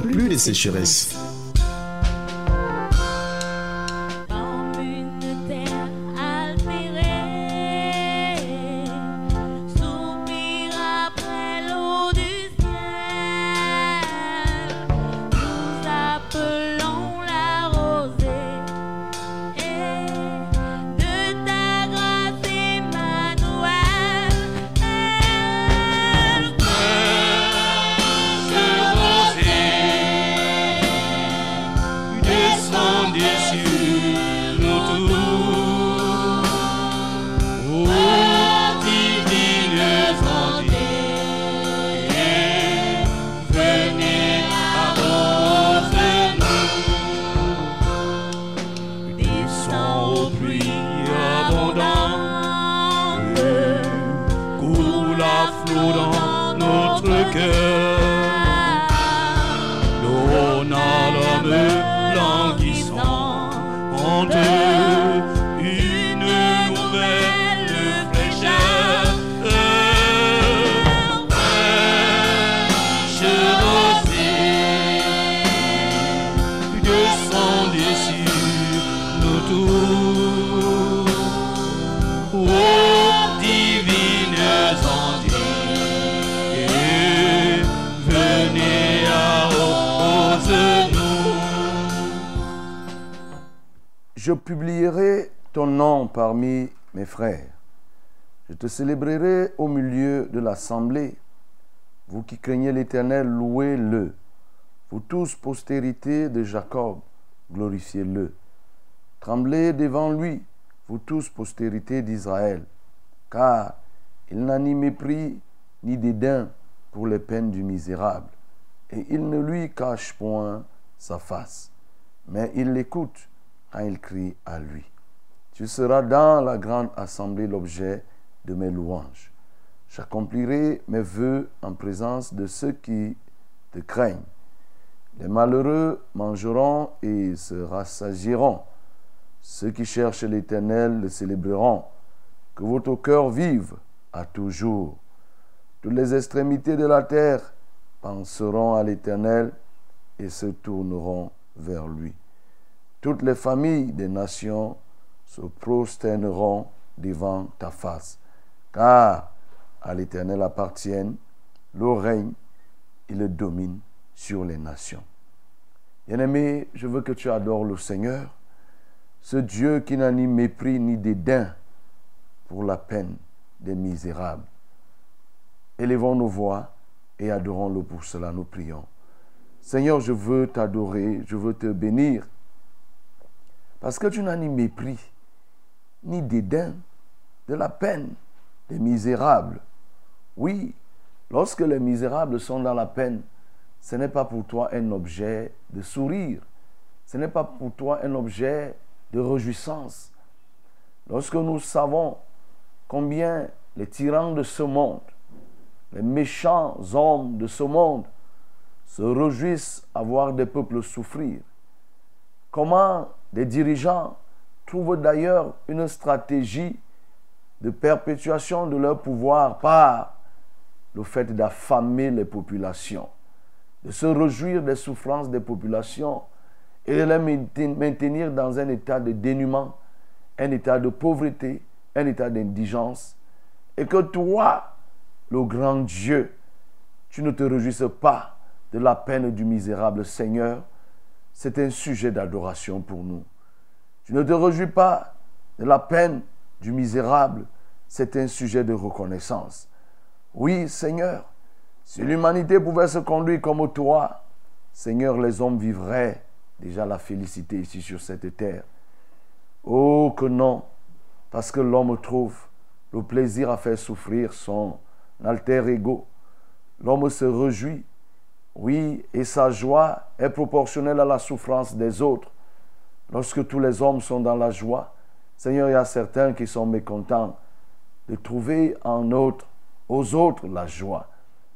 plus de sécheresse. Te célébrerai au milieu de l'assemblée. Vous qui craignez l'Éternel, louez-le. Vous tous, postérité de Jacob, glorifiez-le. Tremblez devant lui, vous tous, postérité d'Israël, car il n'a ni mépris ni dédain pour les peines du misérable, et il ne lui cache point sa face, mais il l'écoute quand il crie à lui. Tu seras dans la grande assemblée l'objet de mes louanges. J'accomplirai mes voeux en présence de ceux qui te craignent. Les malheureux mangeront et se rassagieront. Ceux qui cherchent l'Éternel le célébreront. Que votre cœur vive à toujours. Toutes les extrémités de la terre penseront à l'Éternel et se tourneront vers lui. Toutes les familles des nations se prosterneront devant ta face, car à l'Éternel appartiennent le règne et le domine sur les nations. Bien-aimé, je veux que tu adores le Seigneur, ce Dieu qui n'a ni mépris ni dédain pour la peine des misérables. Élevons nos voix et adorons-le pour cela, nous prions. Seigneur, je veux t'adorer, je veux te bénir parce que tu n'as ni mépris, ni dédain de la peine des misérables. Oui, lorsque les misérables sont dans la peine, ce n'est pas pour toi un objet de sourire. Ce n'est pas pour toi un objet de réjouissance. Lorsque nous savons combien les tyrans de ce monde, les méchants hommes de ce monde se réjouissent à voir des peuples souffrir, comment les dirigeants trouvent d'ailleurs une stratégie de perpétuation de leur pouvoir par le fait d'affamer les populations, de se réjouir des souffrances des populations et de les maintenir dans un état de dénuement, un état de pauvreté, un état d'indigence. Et que toi, le grand Dieu, tu ne te réjouisses pas de la peine du misérable Seigneur, c'est un sujet d'adoration pour nous. Tu ne te réjouis pas de la peine du misérable, c'est un sujet de reconnaissance. Oui, Seigneur, si l'humanité pouvait se conduire comme toi, Seigneur, les hommes vivraient déjà la félicité ici sur cette terre. Oh que non, parce que l'homme trouve le plaisir à faire souffrir son alter ego. L'homme se réjouit Oui, et sa joie est proportionnelle à la souffrance des autres. Lorsque tous les hommes sont dans la joie, Seigneur, il y a certains qui sont mécontents de trouver en autres, aux autres la joie.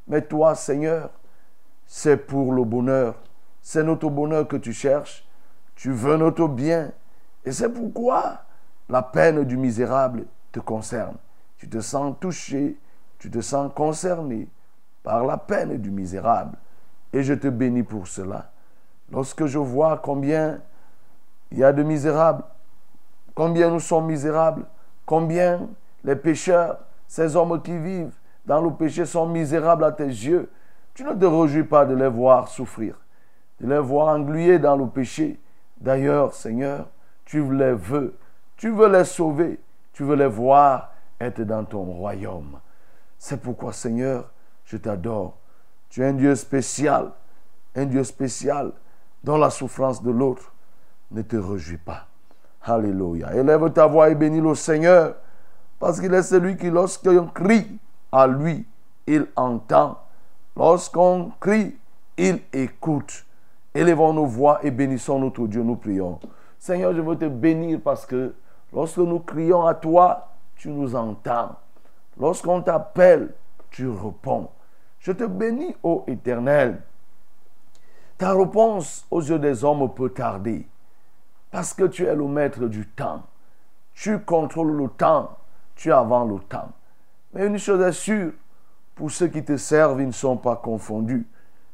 Mais toi, Seigneur, c'est pour le bonheur. C'est notre bonheur que tu cherches. Tu veux notre bien. Et c'est pourquoi la peine du misérable te concerne. Tu te sens touché, tu te sens concerné par la peine du misérable. Et je te bénis pour cela. Lorsque je vois combien il y a de misérables, combien nous sommes misérables, combien les pécheurs, ces hommes qui vivent dans le péché sont misérables à tes yeux, tu ne te réjouis pas de les voir souffrir, de les voir englués dans le péché. D'ailleurs, Seigneur, tu les veux, tu veux les sauver, tu veux les voir être dans ton royaume. C'est pourquoi, Seigneur, je t'adore. Tu es un Dieu spécial, un Dieu spécial dont la souffrance de l'autre ne te réjouit pas. Alléluia. Élève ta voix et bénis le Seigneur, parce qu'il est celui qui, lorsqu'on crie à lui, il entend. Lorsqu'on crie, il écoute. Élevons nos voix et bénissons notre Dieu, nous prions. Seigneur, je veux te bénir parce que lorsque nous crions à toi, tu nous entends. Lorsqu'on t'appelle, tu réponds. Je te bénis, ô Éternel. Ta réponse aux yeux des hommes peut tarder parce que tu es le maître du temps. Tu contrôles le temps, tu avant le temps. Mais une chose est sûre, pour ceux qui te servent, ils ne sont pas confondus.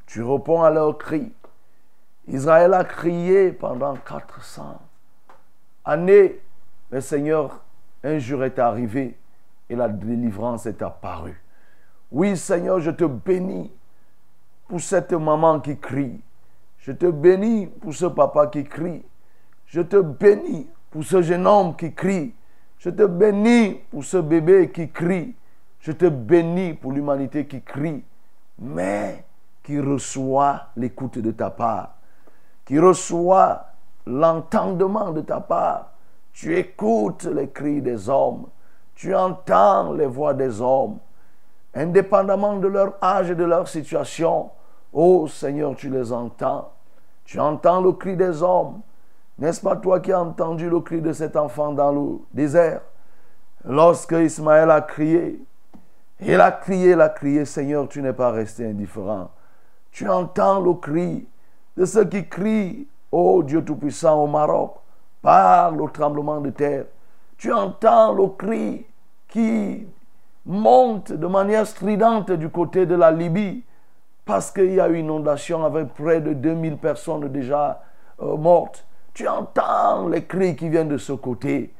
Tu réponds à leurs cris. Israël a crié pendant 400 années. Mais Seigneur, un jour est arrivé et la délivrance est apparue. Oui, Seigneur, je te bénis pour cette maman qui crie. Je te bénis pour ce papa qui crie. Je te bénis pour ce jeune homme qui crie. Je te bénis pour ce bébé qui crie. Je te bénis pour l'humanité qui crie, mais qui reçoit l'écoute de ta part, qui reçoit l'entendement de ta part. Tu écoutes les cris des hommes, tu entends les voix des hommes, indépendamment de leur âge et de leur situation. Oh Seigneur, tu les entends. Tu entends le cri des hommes. N'est-ce pas toi qui as entendu le cri de cet enfant dans le désert? Lorsque Ismaël a crié, il a crié, il a crié, Seigneur, tu n'es pas resté indifférent. Tu entends le cri de ceux qui crient, ô Dieu Tout-Puissant, au Maroc, par le tremblement de terre. Tu entends le cri qui monte de manière stridente du côté de la Libye, parce qu'il y a une inondation avec près de 2000 personnes déjà euh, mortes. Tu entends les cris qui viennent de ce côté.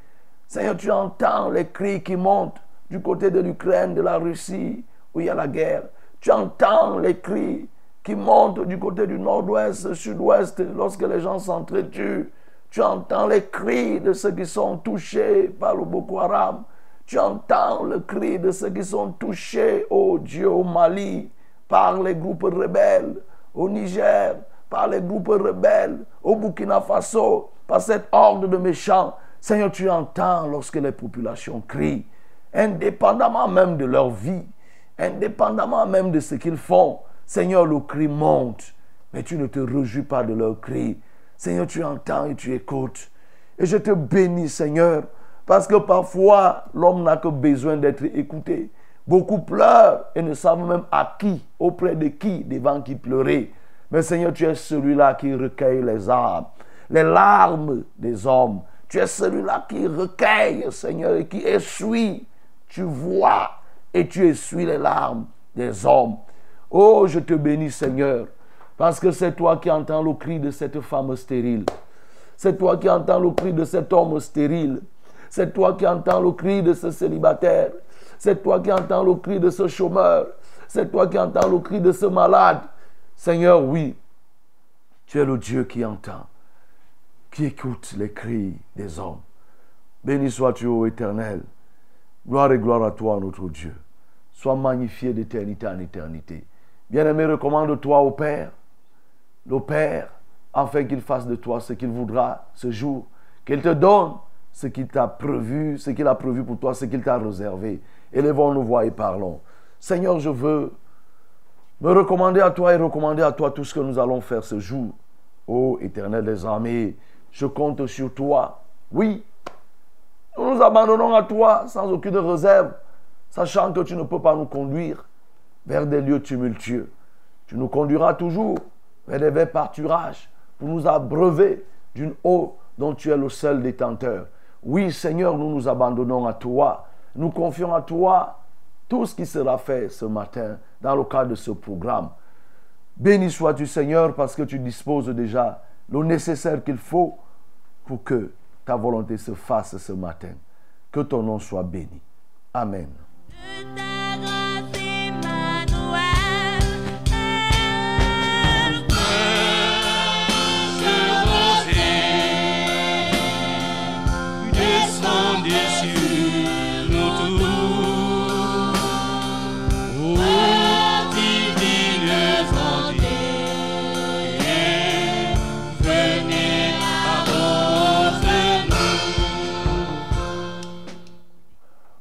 Seigneur, tu entends les cris qui montent du côté de l'Ukraine, de la Russie, où il y a la guerre. Tu entends les cris qui montent du côté du nord-ouest, sud-ouest, lorsque les gens s'entretuent. Tu entends les cris de ceux qui sont touchés par le Boko Haram. Tu entends le cri de ceux qui sont touchés, oh Dieu, au Mali, par les groupes rebelles, au Niger, par les groupes rebelles, au Burkina Faso, par cette horde de méchants. Seigneur, tu entends lorsque les populations crient indépendamment même de leur vie, indépendamment même de ce qu'ils font. Seigneur, le cri monte, mais tu ne te réjouis pas de leur cri. Seigneur, tu entends et tu écoutes. Et je te bénis, Seigneur, parce que parfois, l'homme n'a que besoin d'être écouté. Beaucoup pleurent et ne savent même à qui, auprès de qui, devant qui pleurer. Mais Seigneur, tu es celui-là qui recueille les âmes, les larmes des hommes. Tu es celui-là qui recueille, Seigneur, et qui essuie tu vois et tu essuies les larmes des hommes. Oh, je te bénis Seigneur, parce que c'est toi qui entends le cri de cette femme stérile. C'est toi qui entends le cri de cet homme stérile. C'est toi qui entends le cri de ce célibataire. C'est toi qui entends le cri de ce chômeur. C'est toi qui entends le cri de ce malade. Seigneur, oui, tu es le Dieu qui entend, qui écoute les cris des hommes. Béni sois-tu, ô Éternel. Gloire et gloire à toi, notre Dieu. Sois magnifié d'éternité en éternité. Bien-aimé, recommande-toi au Père, le Père, afin qu'il fasse de toi ce qu'il voudra ce jour, qu'il te donne ce qu'il t'a prévu, ce qu'il a prévu pour toi, ce qu'il t'a réservé. Élevons nos voix et parlons. Seigneur, je veux me recommander à toi et recommander à toi tout ce que nous allons faire ce jour. Ô éternel des armées, je compte sur toi. Oui, nous nous abandonnons à toi sans aucune réserve, sachant que tu ne peux pas nous conduire vers des lieux tumultueux. Tu nous conduiras toujours vers des verts pâturages pour nous abreuver d'une eau dont tu es le seul détenteur. Oui, Seigneur, nous nous abandonnons à toi. Nous confions à toi tout ce qui sera fait ce matin dans le cadre de ce programme. Béni sois-tu, Seigneur, parce que tu disposes déjà le nécessaire qu'il faut pour que ta volonté se fasse ce matin. Que ton nom soit béni. Amen.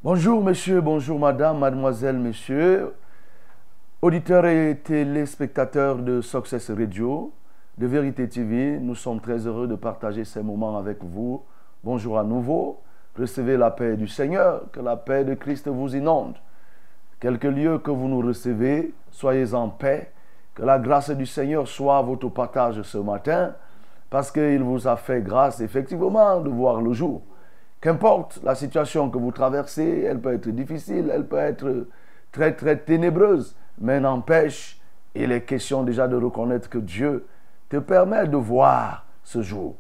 Bonjour monsieur, bonjour madame, mademoiselle, monsieur, auditeurs et téléspectateurs de Success Radio, de Vérité TV, nous sommes très heureux de partager ces moments avec vous. Bonjour à nouveau, recevez la paix du Seigneur, que la paix de Christ vous inonde. Quelque lieu que vous nous recevez, soyez en paix, que la grâce du Seigneur soit votre partage ce matin, parce qu'il vous a fait grâce effectivement de voir le jour. Qu'importe la situation que vous traversez, elle peut être difficile, elle peut être très très ténébreuse, mais n'empêche, il est question déjà de reconnaître que Dieu te permet de voir ce jour.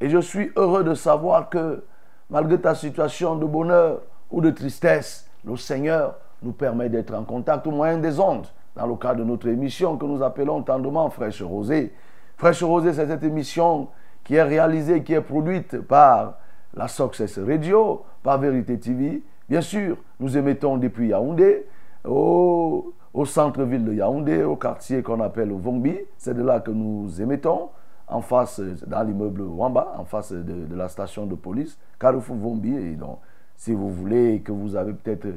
Et je suis heureux de savoir que malgré ta situation de bonheur ou de tristesse, le Seigneur nous permet d'être en contact au moyen des ondes, dans le cadre de notre émission que nous appelons tendrement Fraîche Rosée. Fraîche Rosée, c'est cette émission qui est réalisée, qui est produite par la Success Radio, par Vérité TV. Bien sûr, nous émettons depuis Yaoundé, au, centre-ville de Yaoundé, au quartier qu'on appelle Vombi. C'est de là que nous émettons, en face, dans l'immeuble Wamba, en face de, la station de police, Carrefour Vombi. Et donc, si vous voulez que vous avez peut-être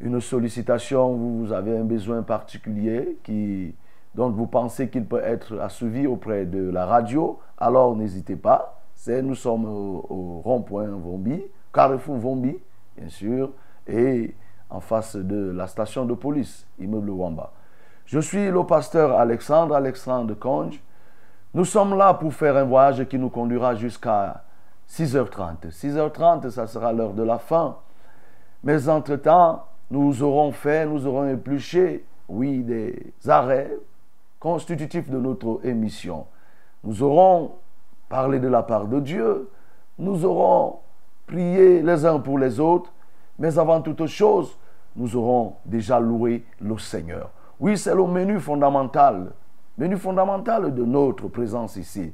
une sollicitation, vous avez un besoin particulier qui, dont vous pensez qu'il peut être assouvi auprès de la radio, alors n'hésitez pas nous sommes au, rond-point Vombi, Carrefour Vombi, bien sûr, et en face de la station de police, immeuble Wamba. Je suis le pasteur Alexandre, Alexandre Conge. Nous sommes là pour faire un voyage qui nous conduira jusqu'à 6h30. 6h30, ça sera l'heure de la fin. Mais entre-temps, nous aurons fait, nous aurons épluché, oui, des arrêts constitutifs de notre émission. Nous aurons parler de la part de Dieu. Nous aurons prié les uns pour les autres, mais avant toute chose, nous aurons déjà loué le Seigneur. Oui, c'est le menu fondamental, menu fondamental de notre présence ici.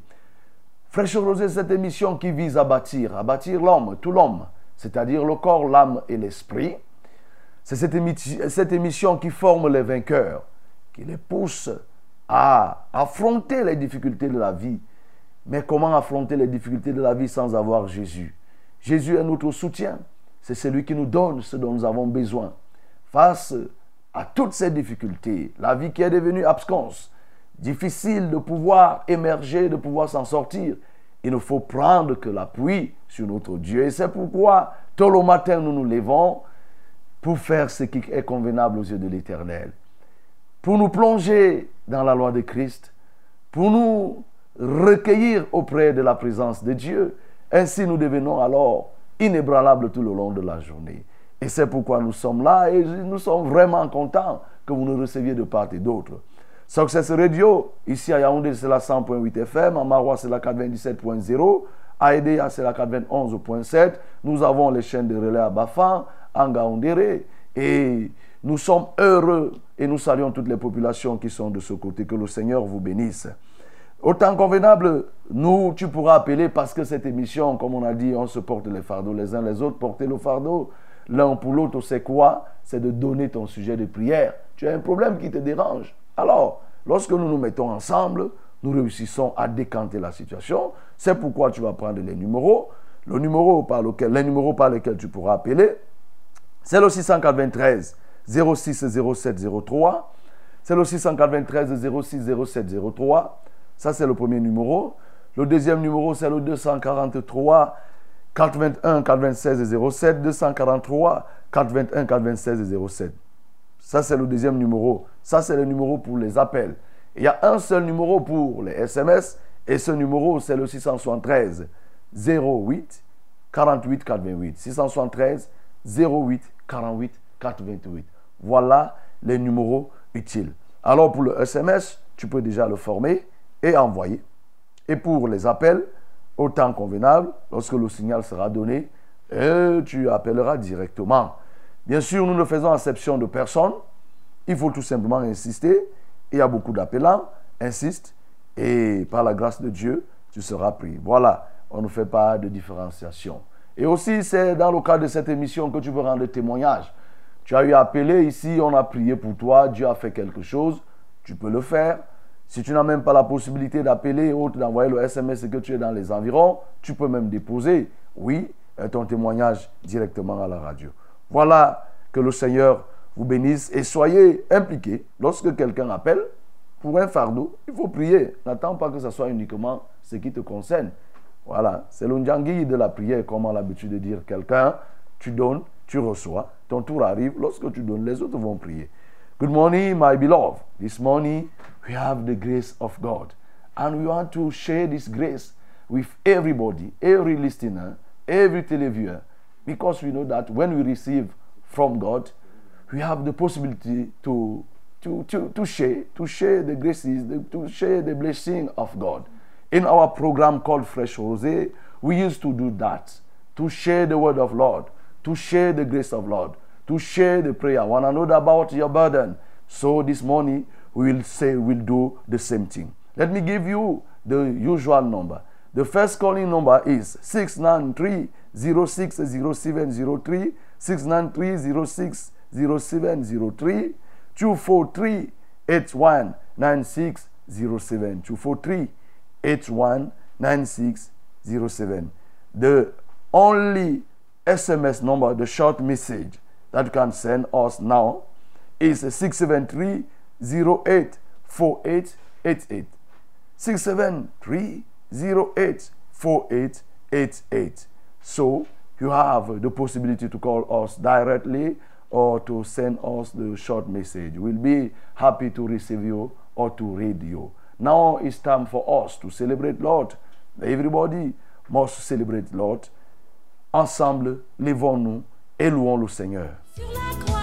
Fraîche Rosée, cette émission qui vise à bâtir, à bâtir l'homme, tout l'homme, c'est-à-dire le corps, l'âme et l'esprit. C'est cette, cette émission qui forme les vainqueurs, qui les pousse à affronter les difficultés de la vie mais comment affronter les difficultés de la vie sans avoir Jésus? Jésus est notre soutien. C'est celui qui nous donne ce dont nous avons besoin. Face à toutes ces difficultés, la vie qui est devenue absconce, difficile de pouvoir émerger, de pouvoir s'en sortir, il ne faut prendre que l'appui sur notre Dieu. Et c'est pourquoi, tôt le matin, nous nous levons pour faire ce qui est convenable aux yeux de l'Éternel. Pour nous plonger dans la loi de Christ, pour nous recueillir auprès de la présence de Dieu. Ainsi, nous devenons alors inébranlables tout le long de la journée. Et c'est pourquoi nous sommes là et nous sommes vraiment contents que vous nous receviez de part et d'autre. Success Radio, ici à Yaoundé, c'est la 100.8 FM, à Marois, c'est la 97.0, à Edea, c'est la 91.7. Nous avons les chaînes de relais à Bafan, à Ngaoundéré, et nous sommes heureux et nous saluons toutes les populations qui sont de ce côté. Que le Seigneur vous bénisse. Autant convenable, nous, tu pourras appeler parce que cette émission, comme on a dit, on se porte les fardeaux les uns les autres, porter le fardeau l'un pour l'autre, c'est quoi? C'est de donner ton sujet de prière. Tu as un problème qui te dérange. Alors, lorsque nous nous mettons ensemble, nous réussissons à décanter la situation. C'est pourquoi tu vas prendre les numéros. Le numéro par lequel, tu pourras appeler, c'est le 693 06 07 03 c'est le 693 06 07 03. Ça, c'est le premier numéro. Le deuxième numéro, c'est le 243 421 426 07. 243 421 426 07. Ça, c'est le deuxième numéro. Ça, c'est le numéro pour les appels. Il y a un seul numéro pour les SMS. Et ce numéro, c'est le 673 08 48 428. 673 08 48 428. Voilà les numéros utiles. Alors pour le SMS, tu peux déjà le former et envoyer. Et pour les appels, au temps convenable, lorsque le signal sera donné, tu appelleras directement. Bien sûr, nous ne faisons exception de personne. Il faut tout simplement insister. Il y a beaucoup d'appelants. Insiste. Et par la grâce de Dieu, tu seras pris. Voilà. On ne fait pas de différenciation. Et aussi, c'est dans le cadre de cette émission que tu peux rendre témoignage. Tu as eu appelé ici, on a prié pour toi, Dieu a fait quelque chose, tu peux le faire. Si tu n'as même pas la possibilité d'appeler ou d'envoyer le SMS que tu es dans les environs, tu peux même déposer, oui, ton témoignage directement à la radio. Voilà, que le Seigneur vous bénisse et soyez impliqués. Lorsque quelqu'un appelle pour un fardeau, il faut prier. N'attends pas que ce soit uniquement ce qui te concerne. Voilà, c'est l'unjangui de la prière, comme on a l'habitude de dire quelqu'un, tu donnes, tu reçois, ton tour arrive, lorsque tu donnes, les autres vont prier. Good morning, my beloved. This morning, we have the grace of God. And we want to share this grace with everybody, every listener, every televiewer, because we know that when we receive from God, we have the possibility to, to, to, to share, to share the graces, to share the blessing of God. In our program called Fresh Rosé, we used to do that, to share the word of Lord, to share the grace of Lord, to share the prayer, one another about your burden. So this morning, we will say we'll do the same thing. Let me give you the usual number. The first calling number is 693 060703, 693 060703, 243 819607, 243 819607. The only SMS number, the short message that you can send us now is 673 08 4888. 673 08 4888. So you have the possibility to call us directly or to send us the short message. We'll be happy to receive you or to read you. Now it's time for us to celebrate Lord. Everybody must celebrate Lord. Ensemble, levons-nous et louons le Seigneur. Sur la croix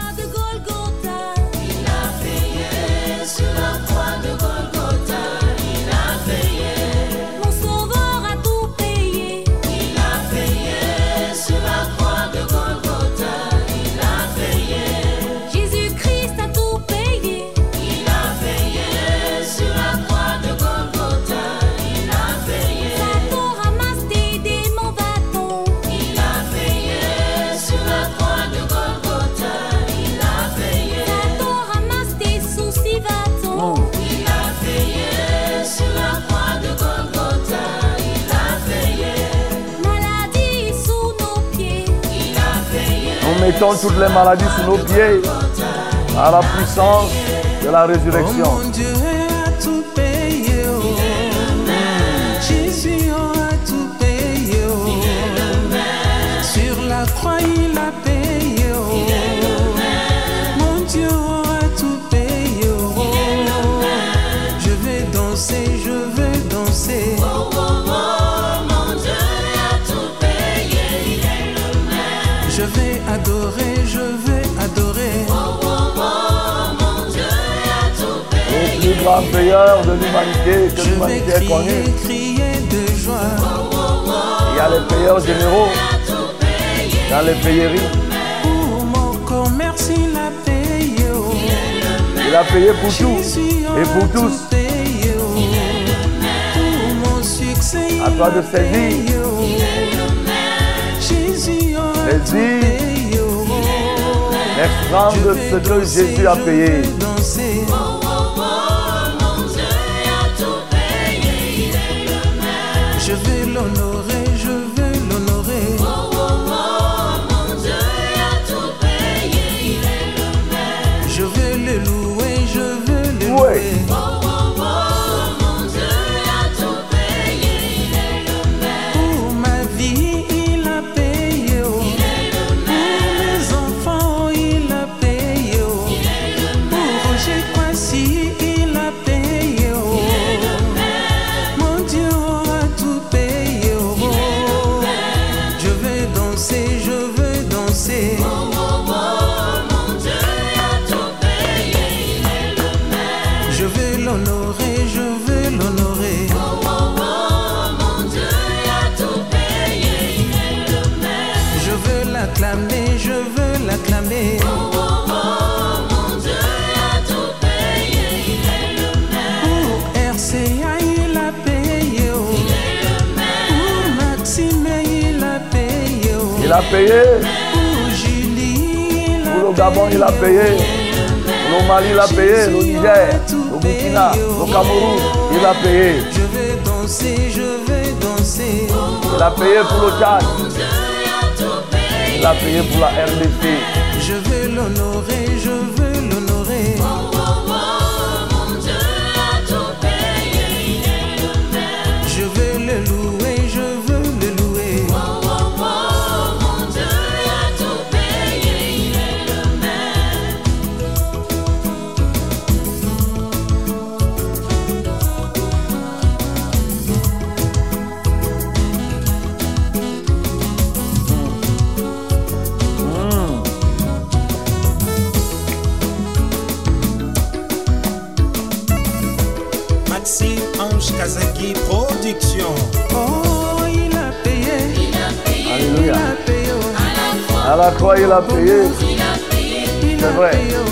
toutes les maladies sous nos pieds à la puissance de la résurrection. Grand payeur de l'humanité que l'humanité joie. Il y a les payeurs généraux dans les payeries. Pour mon commerce, il a payé. Il a payé pour tout et pour tous. payé. Pour mon succès, À toi de saisir. Saisis. L'extrême de ce que Jésus a payé. away. Payé. Pour le Gabon, il a payé. Pour le Mali, il a payé. Le Niger, le Burkina, le Cameroun, il a payé. Je vais danser, je vais danser. Il a payé pour le Tchad. Il a payé pour la RDC. Je veux l'honorer, je veux oh. À la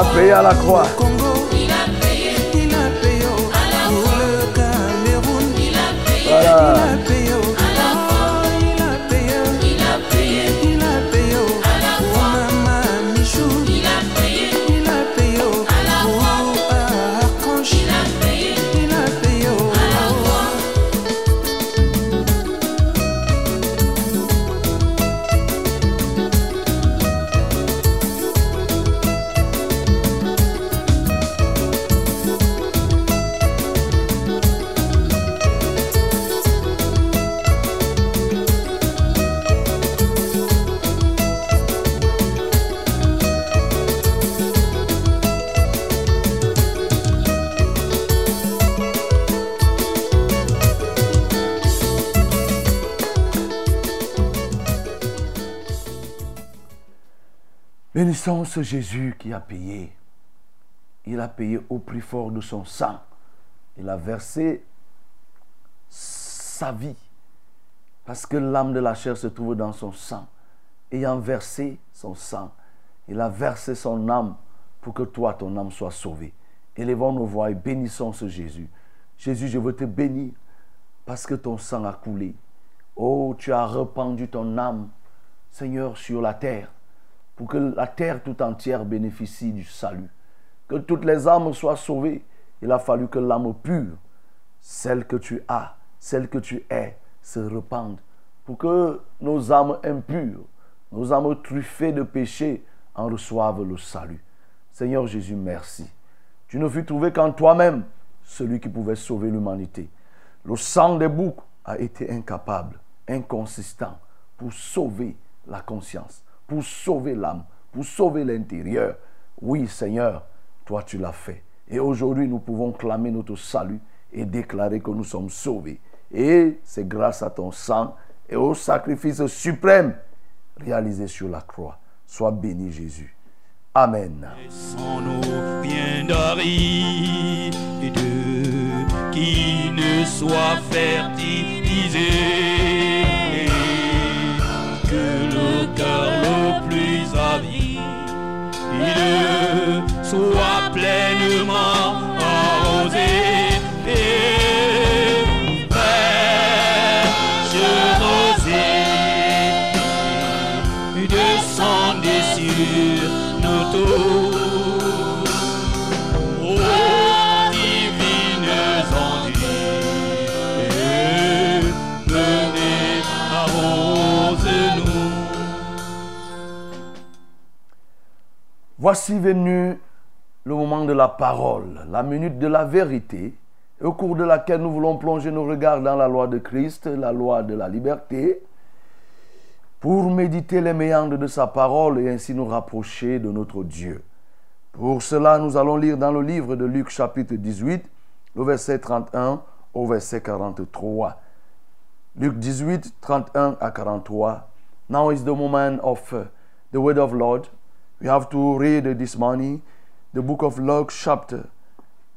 Il a payé à la croix. Bénissons ce Jésus qui a payé. Il a payé au prix fort de son sang. Il a versé sa vie. Parce que l'âme de la chair se trouve dans son sang. Ayant versé son sang, il a versé son âme pour que toi, ton âme soit sauvée. Élevons nos voix et bénissons ce Jésus. Jésus, je veux te bénir parce que ton sang a coulé. Oh, tu as répandu ton âme, Seigneur, sur la terre pour que la terre tout entière bénéficie du salut. Que toutes les âmes soient sauvées. Il a fallu que l'âme pure, celle que tu as, celle que tu es, se répande. Pour que nos âmes impures, nos âmes truffées de péché en reçoivent le salut. Seigneur Jésus, merci. Tu ne fus trouvé qu'en toi-même, celui qui pouvait sauver l'humanité. Le sang des boucs a été incapable, inconsistant pour sauver la conscience, pour sauver l'âme, pour sauver l'intérieur. Oui, Seigneur, toi tu l'as fait. Et aujourd'hui, nous pouvons clamer notre salut et déclarer que nous sommes sauvés. Et c'est grâce à ton sang et au sacrifice suprême réalisé sur la croix. Sois béni, Jésus. Amen. Sans nos bien qui ne soit fertilisé soit pleinement arrosé et rosée descendez sur nos tours. Voici venu le moment de la parole, la minute de la vérité, au cours de laquelle nous voulons plonger nos regards dans la loi de Christ, la loi de la liberté, pour méditer les méandres de sa parole et ainsi nous rapprocher de notre Dieu. Pour cela, nous allons lire dans le livre de Luc chapitre 18, le verset 31 au verset 43. Luc 18, 31 à 43. Now is the moment of the word of Lord. We have to read this morning the book of Luke, chapter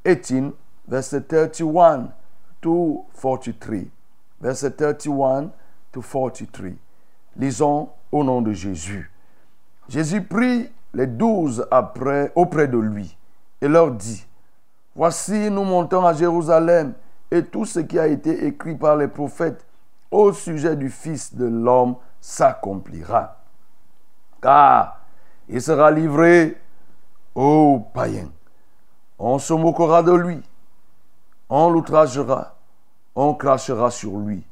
18, verset 31 to 43. Verset 31 to 43. Lisons au nom de Jésus. Jésus prit les douze auprès de lui et leur dit, Voici, nous montons à Jérusalem et tout ce qui a été écrit par les prophètes au sujet du Fils de l'homme s'accomplira. Car il sera livré aux païens. On se moquera de lui, on l'outragera, on crachera sur lui.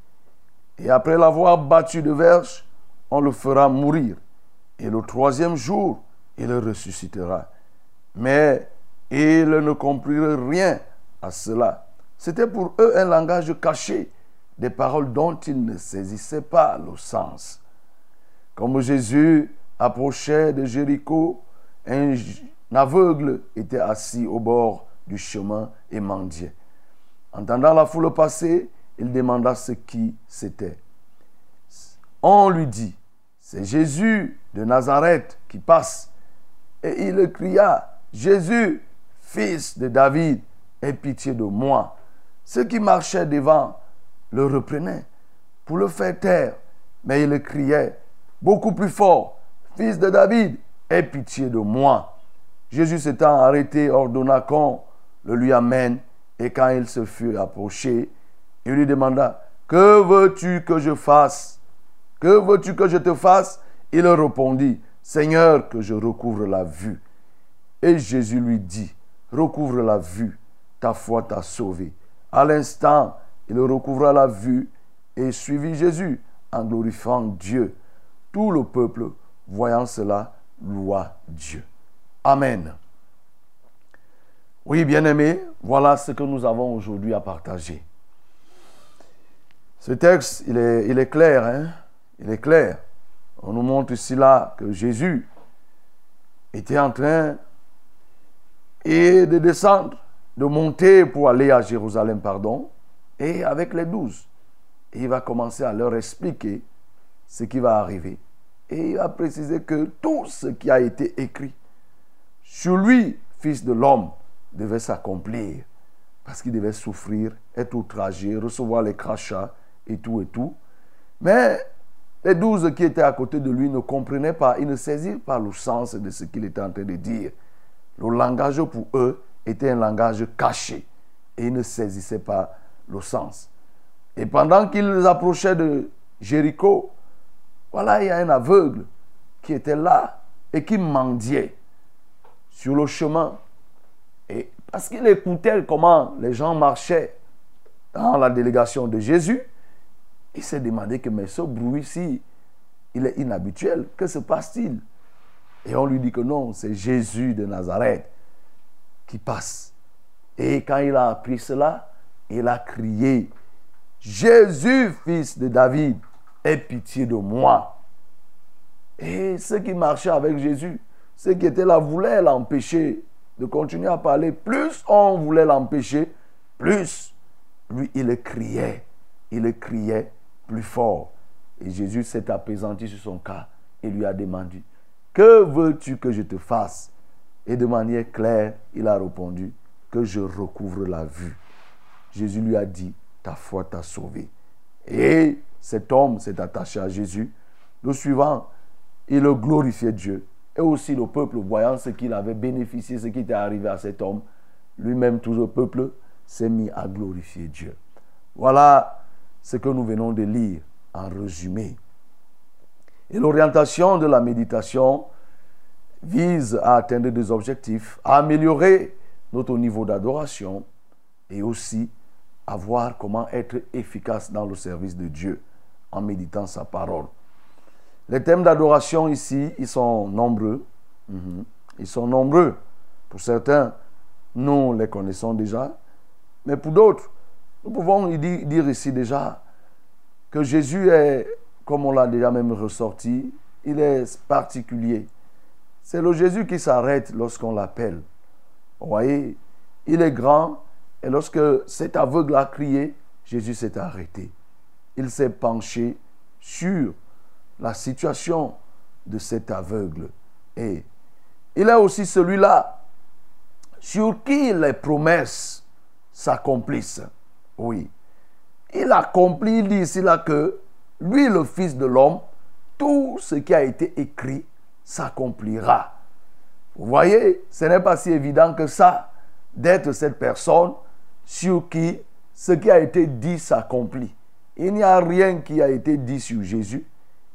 Et après l'avoir battu de verge, on le fera mourir. Et le troisième jour, il ressuscitera. Mais ils ne comprirent rien à cela. C'était pour eux un langage caché, des paroles dont ils ne saisissaient pas le sens. Comme Jésus approchait de Jéricho, un aveugle était assis au bord du chemin et mendiait. Entendant la foule passer, il demanda ce qui c'était. On lui dit, c'est Jésus de Nazareth qui passe. Et il cria, Jésus, fils de David, aie pitié de moi. Ceux qui marchaient devant le reprenaient pour le faire taire, mais il criait beaucoup plus fort, Fils de David, aie pitié de moi. Jésus s'étant arrêté, ordonna qu'on le lui amène, et quand il se fut approché, il lui demanda, Que veux-tu que je fasse? Que veux-tu que je te fasse? Il répondit, Seigneur, que je recouvre la vue. Et Jésus lui dit, recouvre la vue, ta foi t'a sauvé. À l'instant, il recouvra la vue et suivit Jésus en glorifiant Dieu. Tout le peuple, voyant cela, loua Dieu. Amen. Oui, bien-aimés, voilà ce que nous avons aujourd'hui à partager. Ce texte, il est, clair, hein? Il est clair. On nous montre ici là que Jésus était en train de descendre, de monter pour aller à Jérusalem, pardon, et avec les douze. Et il va commencer à leur expliquer ce qui va arriver. Et il va préciser que tout ce qui a été écrit sur lui, fils de l'homme, devait s'accomplir. Parce qu'il devait souffrir, être outragé, recevoir les crachats et tout et tout. Mais les douze qui étaient à côté de lui ne comprenaient pas, ils ne saisirent pas le sens de ce qu'il était en train de dire. Le langage pour eux était un langage caché et ils ne saisissaient pas le sens. Et pendant qu'ils approchaient de Jéricho, voilà, il y a un aveugle qui était là et qui mendiait sur le chemin. Et parce qu'il écoutait comment les gens marchaient dans la délégation de Jésus, il s'est demandé que ce bruit-ci, il est inhabituel. Que se passe-t-il? Et on lui dit que non, c'est Jésus de Nazareth qui passe. Et quand il a appris cela, il a crié, Jésus, fils de David, aie pitié de moi. Et ceux qui marchaient avec Jésus, ceux qui étaient là voulaient l'empêcher de continuer à parler. Plus on voulait l'empêcher, plus lui, il criait. Il criait plus fort. Et Jésus s'est apaisanti sur son cas et lui a demandé, que veux-tu que je te fasse? Et de manière claire, il a répondu, que je recouvre la vue. Jésus lui a dit, ta foi t'a sauvé. Et cet homme s'est attaché à Jésus. Le suivant, il glorifiait Dieu. Et aussi le peuple, voyant ce qu'il avait bénéficié, ce qui était arrivé à cet homme, lui-même, tout le peuple s'est mis à glorifier Dieu. Voilà ce que nous venons de lire en résumé. Et l'orientation de la méditation vise à atteindre des objectifs, à améliorer notre niveau d'adoration et aussi à voir comment être efficace dans le service de Dieu en méditant sa parole. Les thèmes d'adoration ici, ils sont nombreux. Mhm. Ils sont nombreux. Pour certains, nous les connaissons déjà. Mais pour d'autres, nous pouvons dire, dire ici déjà que Jésus est, comme on l'a déjà même ressorti, il est particulier. C'est le Jésus qui s'arrête lorsqu'on l'appelle. Vous voyez, il est grand et lorsque cet aveugle a crié, Jésus s'est arrêté. Il s'est penché sur la situation de cet aveugle. Et il est aussi celui-là sur qui les promesses s'accomplissent. Oui. Il accomplit, il dit ici là que lui, le Fils de l'homme, tout ce qui a été écrit s'accomplira. Vous voyez, ce n'est pas si évident que ça d'être cette personne sur qui ce qui a été dit s'accomplit. Il n'y a rien qui a été dit sur Jésus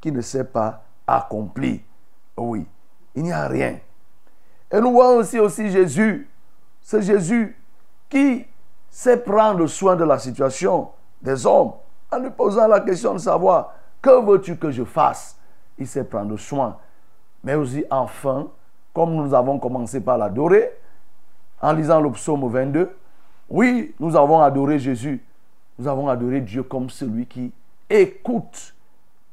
qui ne s'est pas accompli. Oui, il n'y a rien. Et nous voyons aussi, aussi Jésus, ce Jésus qui sait prendre soin de la situation des hommes en lui posant la question de savoir que veux-tu que je fasse? Il sait prendre soin. Mais aussi, enfin, comme nous avons commencé par l'adorer, en lisant le psaume 22, oui, nous avons adoré Jésus. Nous avons adoré Dieu comme celui qui écoute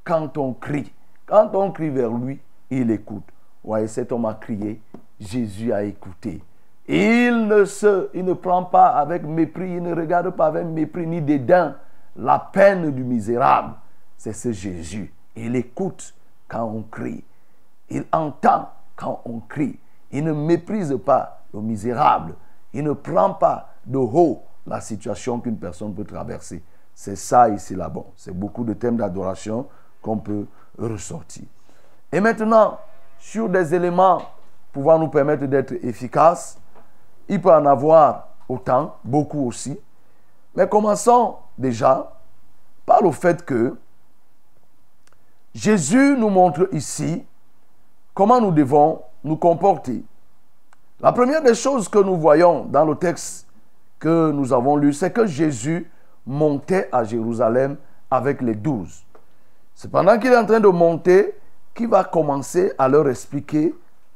quand on crie. Quand on crie vers lui, il écoute. Voyez, cet homme a crié, Jésus a écouté. Il ne, se, il ne prend pas avec mépris, il ne regarde pas avec mépris ni dédain la peine du misérable. C'est ce Jésus. Il écoute quand on crie. Il entend quand on crie. Il ne méprise pas le misérable. Il ne prend pas de haut la situation qu'une personne peut traverser. C'est ça ici là bon. C'est beaucoup de thèmes d'adoration qu'on peut ressortir. Et maintenant, sur des éléments pouvant nous permettre d'être efficaces, il peut en avoir autant, beaucoup aussi. Mais commençons déjà par le fait que Jésus nous montre ici comment nous devons nous comporter. La première des choses que nous voyons dans le texte que nous avons lu, c'est que Jésus montait à Jérusalem avec les douze. C'est pendant qu'il est en train de monter qu'il va commencer à leur expliquer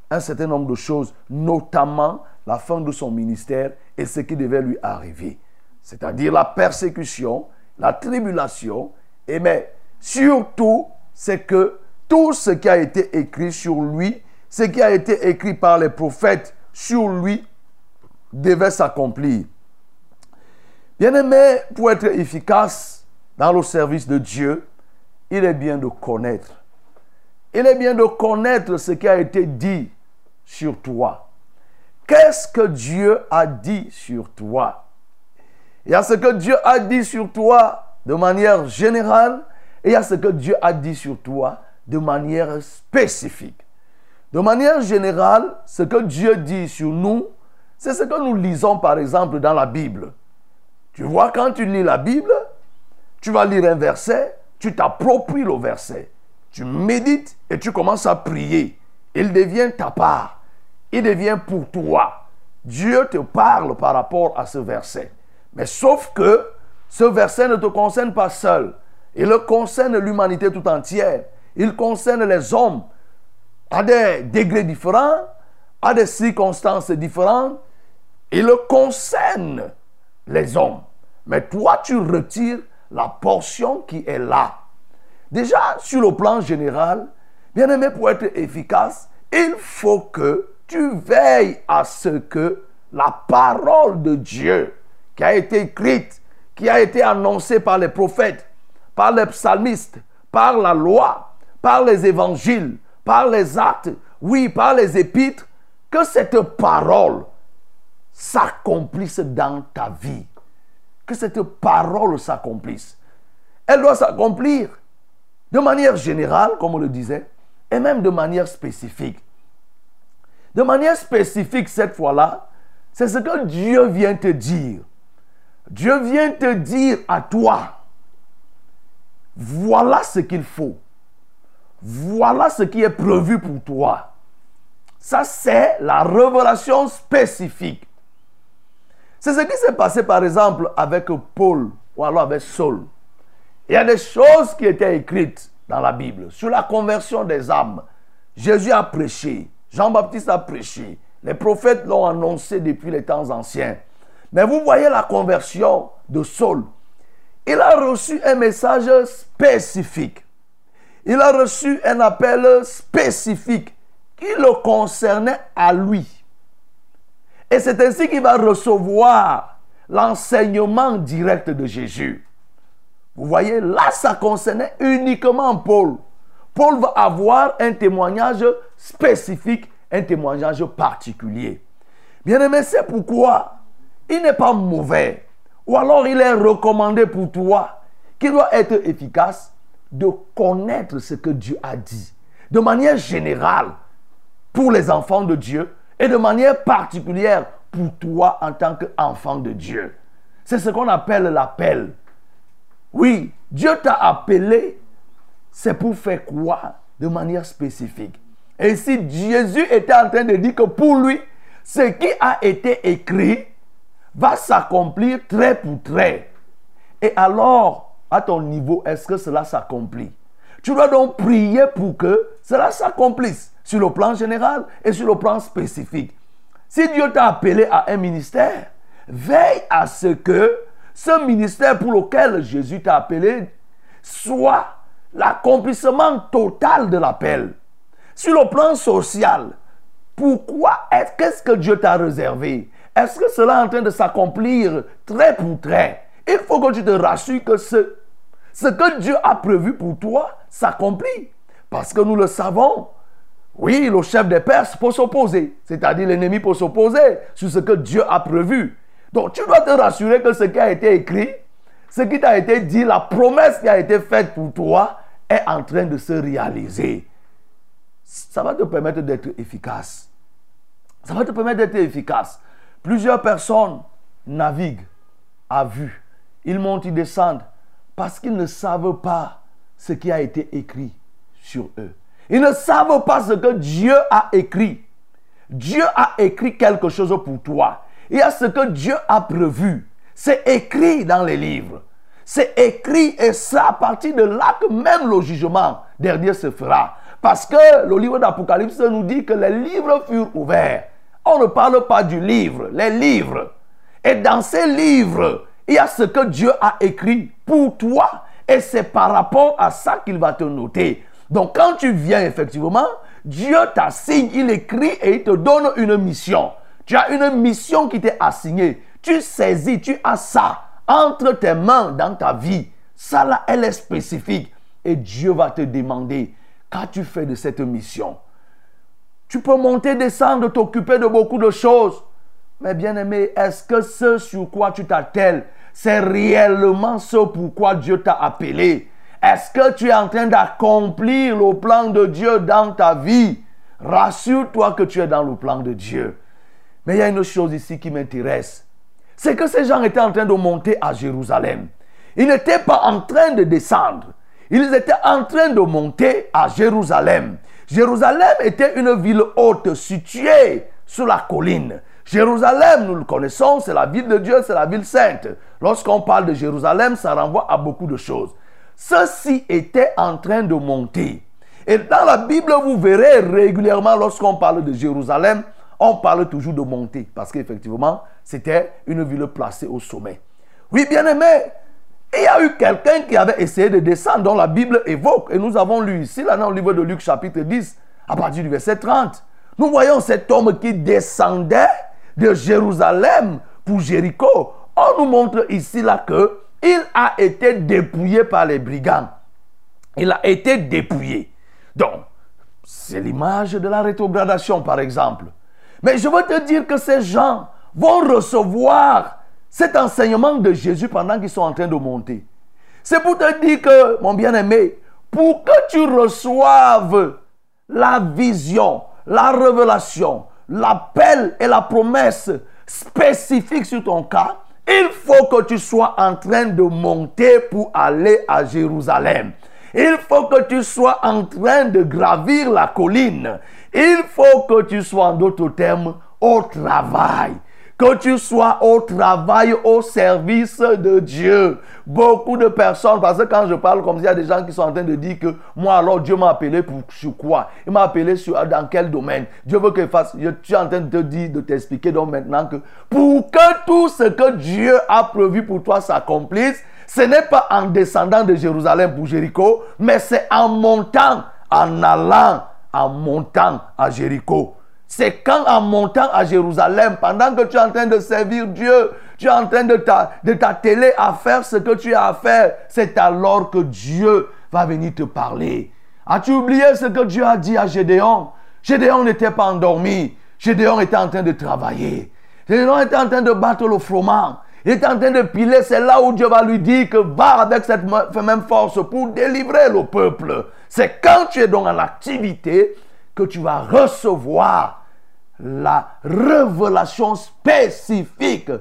un certain nombre de choses, notamment la fin de son ministère et ce qui devait lui arriver. C'est-à-dire la persécution, la tribulation, et mais surtout, c'est que tout ce qui a été écrit sur lui, ce qui a été écrit par les prophètes sur lui, devait s'accomplir. Bien-aimé, pour être efficace dans le service de Dieu, il est bien de connaître. Il est bien de connaître ce qui a été dit sur toi. Qu'est-ce que Dieu a dit sur toi? Il y a ce que Dieu a dit sur toi de manière générale et il y a ce que Dieu a dit sur toi de manière spécifique. De manière générale, ce que Dieu dit sur nous, c'est ce que nous lisons par exemple dans la Bible. Tu vois, quand tu lis la Bible, tu vas lire un verset, tu t'appropries le verset, tu médites et tu commences à prier. Il devient ta part, il devient pour toi. Dieu te parle par rapport à ce verset. Mais sauf que ce verset ne te concerne pas seul. Il concerne l'humanité tout entière. Il concerne les hommes à des degrés différents, à des circonstances différentes. Il concerne les hommes. Mais toi, tu retires la portion qui est là. Déjà, sur le plan général, bien aimé, pour être efficace, il faut que tu veilles à ce que la parole de Dieu qui a été écrite, qui a été annoncée par les prophètes, par les psalmistes, par la loi, par les évangiles, par les actes, oui, par les épîtres, que cette parole s'accomplisse dans ta vie. Que cette parole s'accomplisse. Elle doit s'accomplir de manière générale, comme on le disait, et même de manière spécifique. De manière spécifique, cette fois-là, c'est ce que Dieu vient te dire. Dieu vient te dire à toi, voilà ce qu'il faut. Voilà ce qui est prévu pour toi. Ça, c'est la révélation spécifique. C'est ce qui s'est passé, par exemple, avec Paul ou alors avec Saul. Il y a des choses qui étaient écrites dans la Bible sur la conversion des âmes. Jésus a prêché, Jean-Baptiste a prêché, les prophètes l'ont annoncé depuis les temps anciens. Mais vous voyez la conversion de Saul. Il a reçu un message spécifique. Il a reçu un appel spécifique qui le concernait à lui. Et c'est ainsi qu'il va recevoir l'enseignement direct de Jésus. Vous voyez, là, ça concernait uniquement Paul. Paul va avoir un témoignage spécifique, un témoignage particulier. Bien aimé, c'est pourquoi il n'est pas mauvais, ou alors il est recommandé pour toi, qui doit être efficace, de connaître ce que Dieu a dit. De manière générale, pour les enfants de Dieu, et de manière particulière pour toi en tant qu'enfant de Dieu. C'est ce qu'on appelle l'appel. Oui, Dieu t'a appelé, c'est pour faire quoi De manière spécifique? Et si Jésus était en train de dire que pour lui, ce qui a été écrit va s'accomplir trait pour trait. Et alors, à ton niveau, est-ce que cela s'accomplit? Tu dois donc prier pour que cela s'accomplisse sur le plan général et sur le plan spécifique. Si Dieu t'a appelé à un ministère, veille à ce que ce ministère pour lequel Jésus t'a appelé soit l'accomplissement total de l'appel. Sur le plan social, pourquoi est qu'est-ce que Dieu t'a réservé? Est-ce que cela est en train de s'accomplir trait pour trait Il faut que tu te rassures que ce, ce que Dieu a prévu pour toi s'accomplit. Parce que nous le savons. Oui, le chef des Perses peut s'opposer, c'est-à-dire l'ennemi peut s'opposer sur ce que Dieu a prévu. Donc tu dois te rassurer que ce qui a été écrit, ce qui t'a été dit, la promesse qui a été faite pour toi est en train de se réaliser. Ça va te permettre d'être efficace. Ça va te permettre d'être efficace. Plusieurs personnes naviguent à vue. Ils montent, ils descendent parce qu'ils ne savent pas ce qui a été écrit sur eux. Ils ne savent pas ce que Dieu a écrit. Dieu a écrit quelque chose pour toi. Il y a ce que Dieu a prévu. C'est écrit dans les livres. C'est écrit et ça à partir de là que même le jugement dernier se fera. Parce que le livre d'Apocalypse nous dit que les livres furent ouverts. On ne parle pas du livre, les livres. Et dans ces livres, il y a ce que Dieu a écrit pour toi. Et c'est par rapport à ça qu'il va te noter. Donc quand tu viens effectivement, Dieu t'assigne, il écrit et il te donne une mission. Tu as une mission qui t'est assignée. Tu saisis, tu as ça entre tes mains dans ta vie. Ça là, elle est spécifique. Et Dieu va te demander, qu'as-tu fait de cette mission? Tu peux monter, descendre, t'occuper de beaucoup de choses. Mais bien aimé, est-ce que ce sur quoi tu t'attelles, c'est réellement ce pourquoi Dieu t'a appelé Est-ce que tu es en train d'accomplir le plan de Dieu dans ta vie? Rassure-toi que tu es dans le plan de Dieu. Mais il y a une chose ici qui m'intéresse. C'est que ces gens étaient en train de monter à Jérusalem. Ils n'étaient pas en train de descendre. Ils étaient en train de monter à Jérusalem. Jérusalem était une ville haute située sur la colline. Jérusalem, nous le connaissons, c'est la ville de Dieu, c'est la ville sainte. Lorsqu'on parle de Jérusalem, ça renvoie à beaucoup de choses. Ceux-ci étaient en train de monter. Et dans la Bible, vous verrez régulièrement, lorsqu'on parle de Jérusalem, on parle toujours de monter. Parce qu'effectivement, c'était une ville placée au sommet. Oui, bien aimé, il y a eu quelqu'un qui avait essayé de descendre, dont la Bible évoque. Et nous avons lu ici, là, dans le livre de Luc, chapitre 10, à partir du verset 30. Nous voyons cet homme qui descendait de Jérusalem pour Jéricho. On nous montre ici, là, que il a été dépouillé par les brigands. Il a été dépouillé. Donc, c'est l'image de la rétrogradation, par exemple. Mais je veux te dire que ces gens vont recevoir cet enseignement de Jésus pendant qu'ils sont en train de monter. C'est pour te dire que, mon bien-aimé, pour que tu reçoives la vision, la révélation, l'appel et la promesse spécifique sur ton cas, il faut que tu sois en train de monter pour aller à Jérusalem. Il faut que tu sois en train de gravir la colline. Il faut que tu sois, en d'autres termes, au travail. Que tu sois au travail, au service de Dieu. Beaucoup de personnes, parce que quand je parle comme ça, il y a des gens qui sont en train de dire que moi alors Dieu m'a appelé pour sur quoi? Il m'a appelé sur, dans quel domaine? Dieu veut que je fasse. Je suis en train de te dire, de t'expliquer donc maintenant que pour que tout ce que Dieu a prévu pour toi s'accomplisse, ce n'est pas en descendant de Jérusalem pour Jéricho, mais c'est en montant, en allant, en montant à Jéricho. C'est quand en montant à Jérusalem, pendant que tu es en train de servir Dieu, tu es en train de t'atteler à faire ce que tu as à faire, c'est alors que Dieu va venir te parler. As-tu oublié ce que Dieu a dit à Gédéon? Gédéon n'était pas endormi. Gédéon était en train de travailler. Gédéon était en train de battre le froment. Il était en train de piler. C'est là où Dieu va lui dire que va avec cette me- même force pour délivrer le peuple. C'est quand tu es donc en activité que tu vas recevoir la révélation spécifique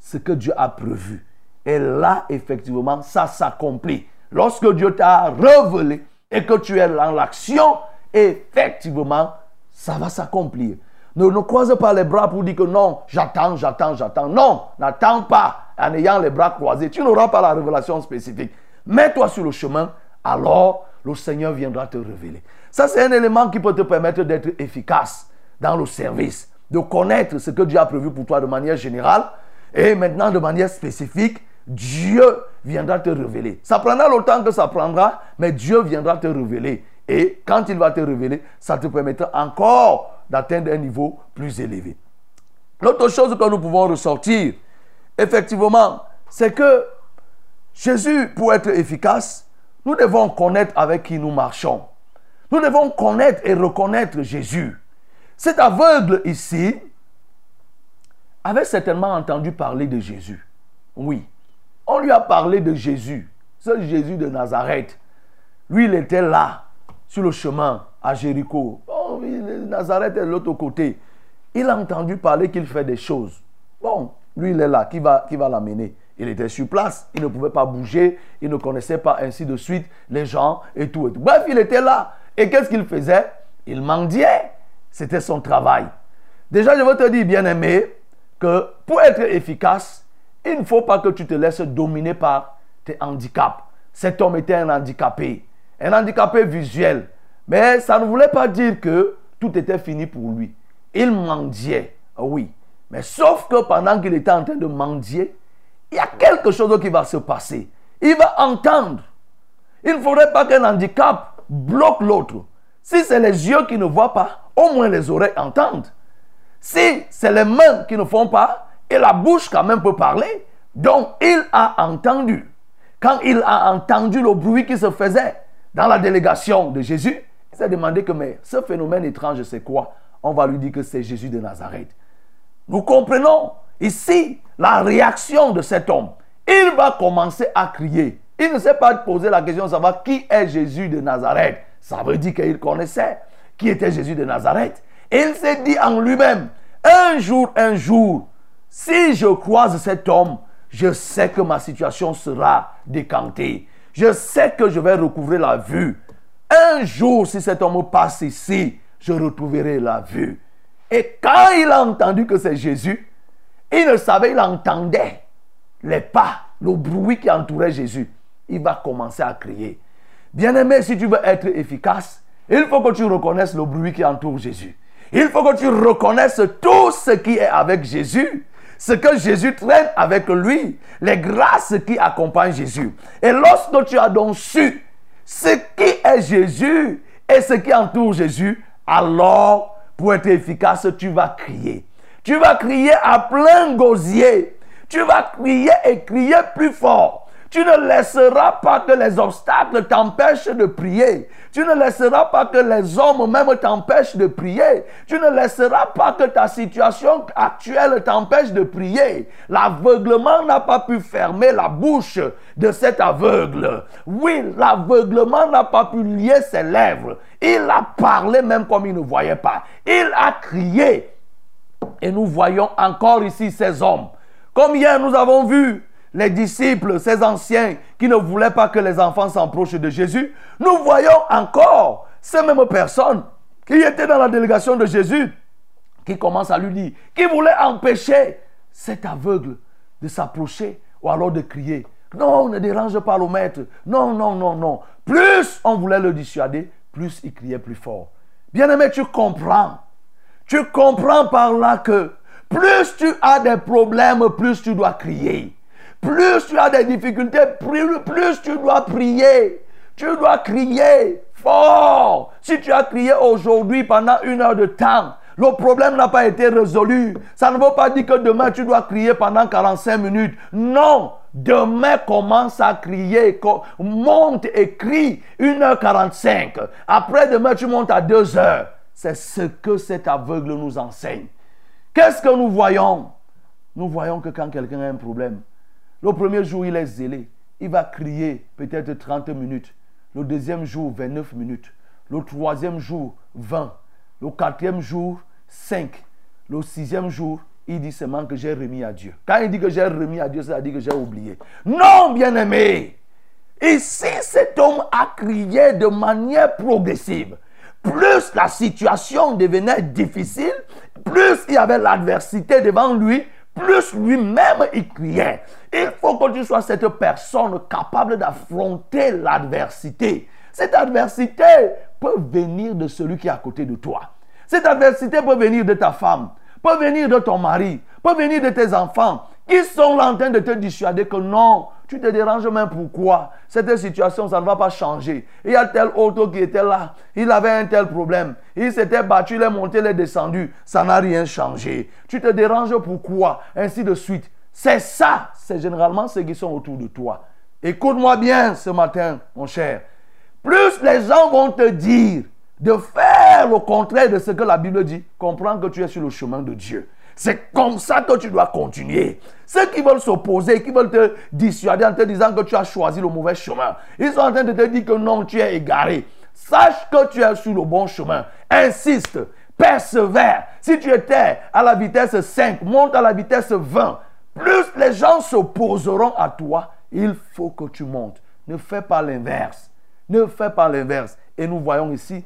ce que Dieu a prévu. Et là, effectivement, ça s'accomplit. Lorsque Dieu t'a révélé et que tu es dans l'action, effectivement, ça va s'accomplir. Ne, ne croise pas les bras pour dire que non, j'attends, j'attends, j'attends. Non, n'attends pas en ayant les bras croisés. Tu n'auras pas la révélation spécifique. Mets-toi sur le chemin, alors le Seigneur viendra te révéler. Ça, c'est un élément qui peut te permettre d'être efficace dans le service, de connaître ce que Dieu a prévu pour toi de manière générale et maintenant de manière spécifique, Dieu viendra te révéler. Ça prendra le temps que ça prendra, mais Dieu viendra te révéler. Et quand il va te révéler, ça te permettra encore d'atteindre un niveau plus élevé. L'autre chose que nous pouvons ressortir, effectivement, c'est que Jésus, pour être efficace, nous devons connaître avec qui nous marchons. Nous devons connaître et reconnaître Jésus. Cet aveugle ici avait certainement entendu parler de Jésus. Oui, on lui a parlé de Jésus, ce Jésus de Nazareth. Lui, il était là, sur le chemin à Jéricho. Nazareth est de l'autre côté. Il a entendu parler qu'il fait des choses. Bon, lui, il est là. Qui va, qui va l'amener? Il était sur place. Il ne pouvait pas bouger. Il ne connaissait pas ainsi de suite les gens. Et tout. Bref, il était là. Et qu'est-ce qu'il faisait? Il mendiait. C'était son travail. Déjà, je veux te dire, bien-aimé, que pour être efficace, il ne faut pas que tu te laisses dominer par tes handicaps. Cet homme était un handicapé, un handicapé visuel. Mais ça ne voulait pas dire que tout était fini pour lui. Il mendiait, oui. Mais sauf que pendant qu'il était en train de mendier, il y a quelque chose qui va se passer. Il va entendre. Il ne faudrait pas qu'un handicap bloque l'autre. Si c'est les yeux qui ne voient pas, au moins les oreilles entendent. Si c'est les mains qui ne font pas, et la bouche quand même peut parler, donc il a entendu. Quand il a entendu le bruit qui se faisait dans la délégation de Jésus, il s'est demandé que mais ce phénomène étrange, c'est quoi? On va lui dire que c'est Jésus de Nazareth. Nous comprenons ici la réaction de cet homme. Il va commencer à crier. Il ne s'est pas posé la question de savoir qui est Jésus de Nazareth. Ça veut dire qu'il connaissait qui était Jésus de Nazareth. Et il s'est dit en lui-même, un jour, un jour, si je croise cet homme, je sais que ma situation sera décantée. Je sais que je vais recouvrer la vue. Un jour, si cet homme passe ici, je retrouverai la vue. Et quand il a entendu que c'est Jésus, il ne savait, il entendait les pas, le bruit qui entourait Jésus. Il va commencer à crier. Bien-aimé, si tu veux être efficace, il faut que tu reconnaisses le bruit qui entoure Jésus. Il faut que tu reconnaisses tout ce qui est avec Jésus, ce que Jésus traîne avec lui, les grâces qui accompagnent Jésus. Et lorsque tu as donc su ce qui est Jésus et ce qui entoure Jésus, alors, pour être efficace, tu vas crier. Tu vas crier à plein gosier. Tu vas crier et crier plus fort. Tu ne laisseras pas que les obstacles t'empêchent de prier. Tu ne laisseras pas que les hommes même t'empêchent de prier. Tu ne laisseras pas que ta situation actuelle t'empêche de prier. L'aveuglement n'a pas pu fermer la bouche de cet aveugle. Oui, l'aveuglement n'a pas pu lier ses lèvres. Il a parlé même comme il ne voyait pas. Il a crié. Et nous voyons encore ici ces hommes. Comme hier nous avons vu les disciples, ces anciens qui ne voulaient pas que les enfants s'approchent de Jésus, nous voyons encore ces mêmes personnes qui étaient dans la délégation de Jésus, qui commencent à lui dire, qui voulaient empêcher cet aveugle de s'approcher ou alors de crier. Non, ne dérange pas le maître. Non, non, non, non. Plus on voulait le dissuader, plus il criait plus fort. Bien-aimé, tu comprends. Tu comprends par là que plus tu as des problèmes, plus tu dois crier. Plus tu as des difficultés, plus, tu dois prier. Tu dois crier fort. Si tu as crié aujourd'hui pendant une heure de temps, le problème n'a pas été résolu. Ça ne veut pas dire que demain tu dois crier pendant 45 minutes. Non. Demain, commence à crier. Monte et crie 1h45. Après demain, tu montes à 2h. C'est ce que cet aveugle nous enseigne. Qu'est-ce que nous voyons? Nous voyons que quand quelqu'un a un problème, le premier jour, il est zélé. Il va crier peut-être 30 minutes. Le deuxième jour, 29 minutes. Le troisième jour, 20. Le quatrième jour, 5. Le sixième jour, il dit seulement que j'ai remis à Dieu. Quand il dit que j'ai remis à Dieu, c'est-à-dire que j'ai oublié. Non, bien-aimé. Ici, cet homme a crié de manière progressive. Plus la situation devenait difficile, plus il y avait l'adversité devant lui, plus lui-même il criait. Il faut que tu sois cette personne capable d'affronter l'adversité. Cette adversité peut venir de celui qui est à côté de toi. Cette adversité peut venir de ta femme, peut venir de ton mari, peut venir de tes enfants qui sont en train de te dissuader que non, tu te déranges même pourquoi Cette situation, ça ne va pas changer. Il y a tel autre qui était là, il avait un tel problème, il s'était battu, il est monté, il est descendu, ça n'a rien changé. Tu te déranges pourquoi Ainsi de suite. C'est ça, c'est généralement ceux qui sont autour de toi. Écoute-moi bien ce matin, mon cher. Plus les gens vont te dire de faire le contraire de ce que la Bible dit, comprends que tu es sur le chemin de Dieu. C'est comme ça que tu dois continuer. Ceux qui veulent s'opposer, qui veulent te dissuader en te disant que tu as choisi le mauvais chemin, ils sont en train de te dire que non, tu es égaré. Sache que tu es sur le bon chemin. Insiste, persévère. Si tu étais à la vitesse 5, monte à la vitesse 20. Plus les gens s'opposeront à toi, il faut que tu montes. Ne fais pas l'inverse. Ne fais pas l'inverse. Et nous voyons ici,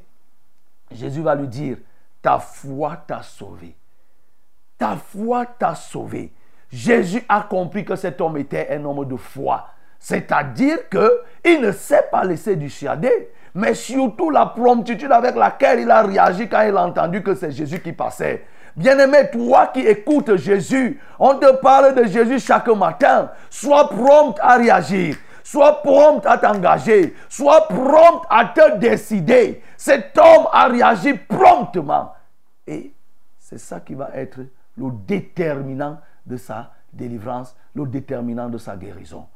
Jésus va lui dire, ta foi t'a sauvé. Ta foi t'a sauvé. Jésus a compris que cet homme était un homme de foi. C'est-à-dire que il ne s'est pas laissé dissuader, mais surtout la promptitude avec laquelle il a réagi quand il a entendu que c'est Jésus qui passait. Bien-aimé, toi qui écoutes Jésus, on te parle de Jésus chaque matin. Sois prompt à réagir. Sois prompt à t'engager. Sois prompt à te décider. Cet homme a réagi promptement. Et c'est ça qui va être le déterminant de sa délivrance, le déterminant de sa guérison.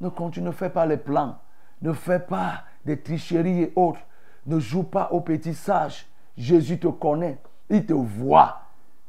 Ne continue, fais pas les plans. Ne fais pas des tricheries et autres. Ne joue pas au petit sage. Jésus te connaît. Il te voit.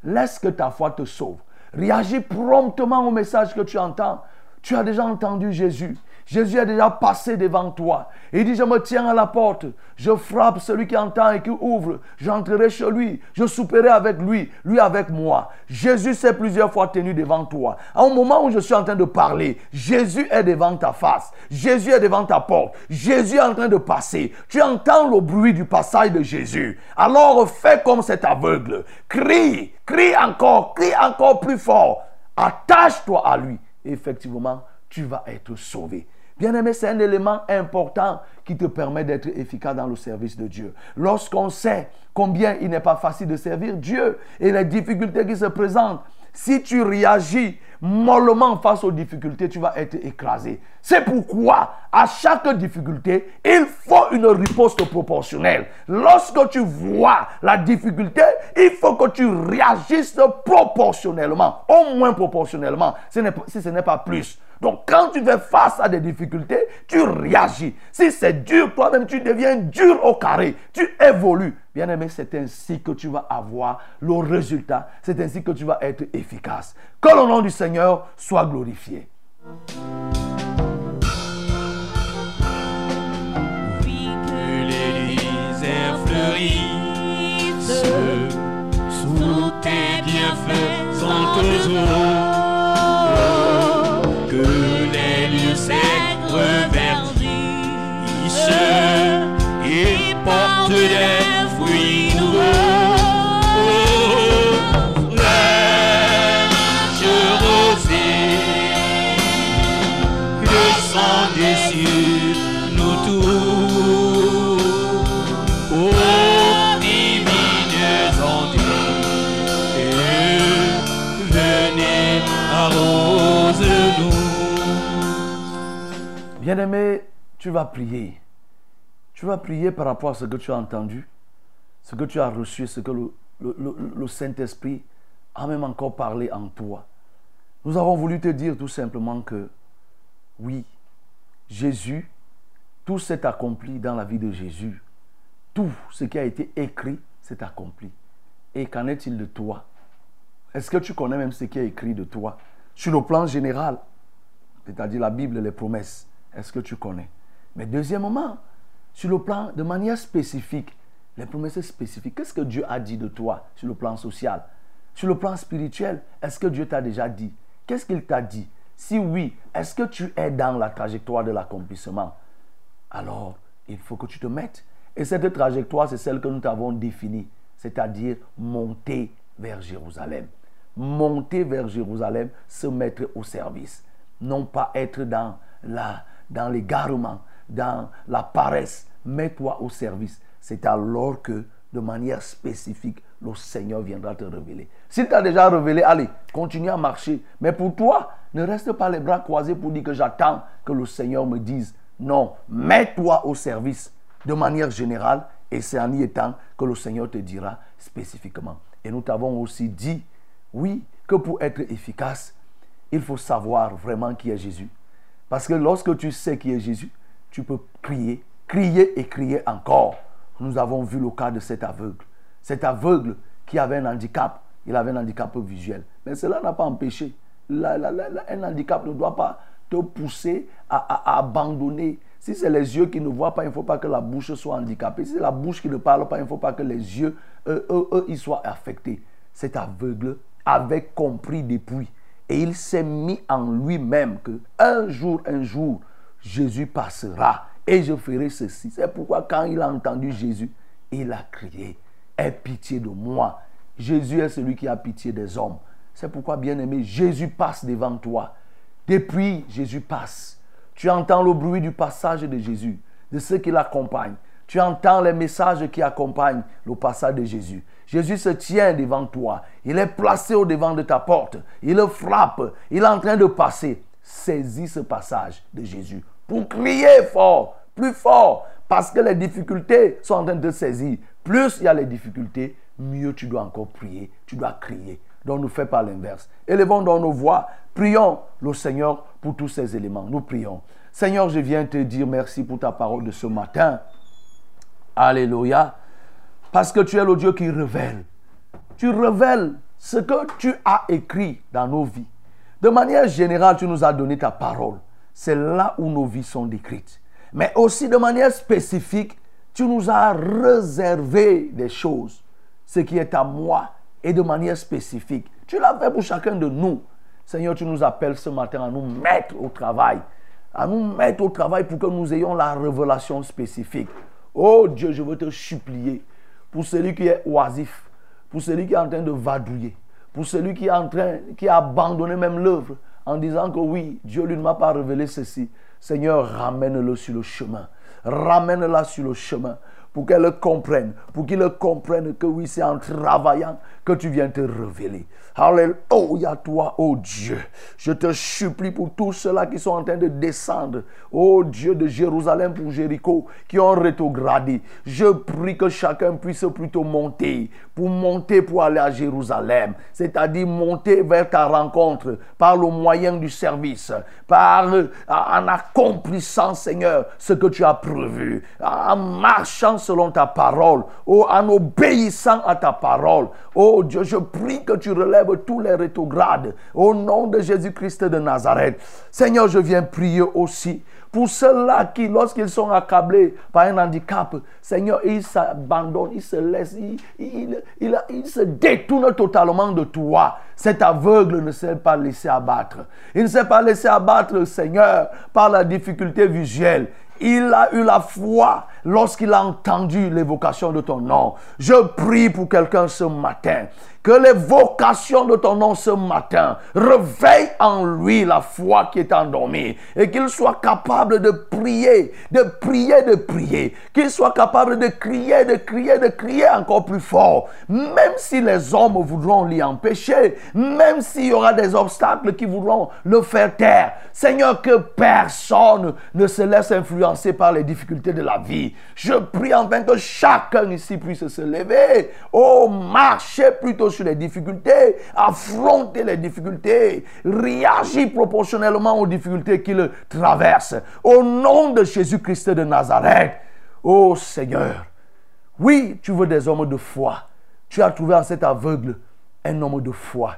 Laisse que ta foi te sauve. Réagis promptement au message que tu entends. Tu as déjà entendu Jésus. Jésus est déjà passé devant toi. Il dit, je me tiens à la porte. Je frappe celui qui entend et qui ouvre. J'entrerai chez lui. Je souperai avec lui. Lui avec moi. Jésus s'est plusieurs fois tenu devant toi. À un moment où je suis en train de parler, Jésus est devant ta face. Jésus est devant ta porte. Jésus est en train de passer. Tu entends le bruit du passage de Jésus. Alors fais comme cet aveugle. Crie, crie encore, crie encore plus fort. Attache-toi à lui. Effectivement, tu vas être sauvé. Bien-aimé, c'est un élément important qui te permet d'être efficace dans le service de Dieu. Lorsqu'on sait combien il n'est pas facile de servir Dieu et les difficultés qui se présentent, si tu réagis mollement face aux difficultés, tu vas être écrasé. C'est pourquoi, à chaque difficulté, il faut une riposte proportionnelle. Lorsque tu vois la difficulté, il faut que tu réagisses proportionnellement, au moins proportionnellement, si ce n'est pas plus. Donc, quand tu fais face à des difficultés, tu réagis. Si c'est dur, toi-même, tu deviens dur au carré. Tu évolues. Bien aimé, c'est ainsi que tu vas avoir le résultat. C'est ainsi que tu vas être efficace. Que le nom du Seigneur soit glorifié. Fleurissent sous tes bienfaisantes eaux. Bien-aimé, tu vas prier. Tu vas prier par rapport à ce que tu as entendu, ce que tu as reçu, ce que le, Saint-Esprit a même encore parlé en toi. Nous avons voulu te dire tout simplement que Oui, Jésus, tout s'est accompli dans la vie de Jésus. Tout ce qui a été écrit s'est accompli. Et qu'en est-il de toi? Est-ce que tu connais même ce qui est écrit de toi? Sur le plan général, c'est-à-dire la Bible, les promesses, est-ce que tu connais? Mais deuxièmement, sur le plan de manière spécifique, les promesses spécifiques, qu'est-ce que Dieu a dit de toi sur le plan social? Sur le plan spirituel, est-ce que Dieu t'a déjà dit? Qu'est-ce qu'il t'a dit? Si oui, est-ce que tu es dans la trajectoire de l'accomplissement? Alors, il faut que tu te mettes. Et cette trajectoire, c'est celle que nous t'avons définie, c'est-à-dire monter vers Jérusalem. Monter vers Jérusalem, se mettre au service. Non pas être dans la, dans l'égarement, dans la paresse. Mets-toi au service. C'est alors que, de manière spécifique, le Seigneur viendra te révéler. S'il t'a déjà révélé, allez, continue à marcher. Mais pour toi, ne reste pas les bras croisés pour dire que j'attends que le Seigneur me dise. Non, mets-toi au service de manière générale et c'est en y étant que le Seigneur te dira spécifiquement. Et nous t'avons aussi dit, oui, que pour être efficace, il faut savoir vraiment qui est Jésus. Parce que lorsque tu sais qui est Jésus, tu peux crier, crier et crier encore. Nous avons vu le cas de cet aveugle. Cet aveugle qui avait un handicap, il avait un handicap visuel. Mais cela n'a pas empêché. Un handicap ne doit pas te pousser à, abandonner. Si c'est les yeux qui ne voient pas, il ne faut pas que la bouche soit handicapée. Si c'est la bouche qui ne parle pas, il ne faut pas que les yeux, eux, eux, eux, ils soient affectés. Cet aveugle avait compris depuis. Et il s'est mis en lui-même que un jour, un jour, Jésus passera et je ferai ceci. C'est pourquoi quand il a entendu Jésus, il a crié, aie pitié de moi. Jésus est celui qui a pitié des hommes. C'est pourquoi, bien aimé, Jésus passe devant toi. Depuis, Jésus passe. Tu entends le bruit du passage de Jésus, de ceux qui l'accompagnent. Tu entends les messages qui accompagnent le passage de Jésus. Jésus se tient devant toi. Il est placé au devant de ta porte. Il le frappe. Il est en train de passer. Saisis ce passage de Jésus pour crier fort, plus fort, parce que les difficultés sont en train de saisir. Plus il y a les difficultés, mieux tu dois encore prier, tu dois crier. Donc ne fais pas l'inverse. Élevons dans nos voix, prions le Seigneur pour tous ces éléments. Nous prions. Seigneur, je viens te dire merci pour ta parole de ce matin. Alléluia. Parce que tu es le Dieu qui révèle. Tu révèles ce que tu as écrit dans nos vies. De manière générale, tu nous as donné ta parole. C'est là où nos vies sont décrites. Mais aussi de manière spécifique, tu nous as réservé des choses. Ce qui est à moi et de manière spécifique. Tu l'as fait pour chacun de nous. Seigneur, tu nous appelles ce matin à nous mettre au travail. À nous mettre au travail pour que nous ayons la révélation spécifique. Oh Dieu, je veux te supplier pour celui qui est oisif, pour celui qui est en train de vadouiller, pour celui qui est en train, qui a abandonné même l'œuvre en disant que oui, Dieu lui ne m'a pas révélé ceci. Seigneur, ramène-le sur le chemin. Ramène-la sur le chemin pour qu'elle le comprenne, pour qu'il comprenne que oui, c'est en travaillant que tu viens te révéler. Alléluia, toi, oh Dieu. Je te supplie pour tous ceux-là qui sont en train de descendre, oh Dieu de Jérusalem pour Jéricho, qui ont rétrogradé. Je prie que chacun puisse plutôt monter, pour monter pour aller à Jérusalem, c'est-à-dire monter vers ta rencontre par le moyen du service, par en accomplissant, Seigneur, ce que tu as prévu, en marchant selon ta parole, en obéissant à ta parole. Oh Dieu, je prie que tu relèves tous les rétrogrades au nom de Jésus-Christ de Nazareth. Seigneur, je viens prier aussi pour ceux-là qui, lorsqu'ils sont accablés par un handicap, Seigneur, ils s'abandonnent, ils se laissent, ils, se détournent totalement de toi. Cet aveugle ne s'est pas laissé abattre. Il ne s'est pas laissé abattre, Seigneur, par la difficulté visuelle. Il a eu la foi lorsqu'il a entendu l'évocation de ton nom. Je prie pour quelqu'un ce matin. Que l'évocation de ton nom ce matin réveille en lui la foi qui est endormie et qu'il soit capable de prier, de prier, de prier. Qu'il soit capable de crier, de crier, de crier encore plus fort. Même si les hommes voudront l'y empêcher, même s'il y aura des obstacles qui voudront le faire taire. Seigneur, que personne ne se laisse influencer par les difficultés de la vie. Je prie enfin que chacun ici puisse se lever. Oh, marcher plutôt sur les difficultés, affronter les difficultés, réagir proportionnellement aux difficultés qu'il traverse. Au nom de Jésus-Christ de Nazareth. Oh Seigneur, oui, tu veux des hommes de foi. Tu as trouvé en cet aveugle un homme de foi.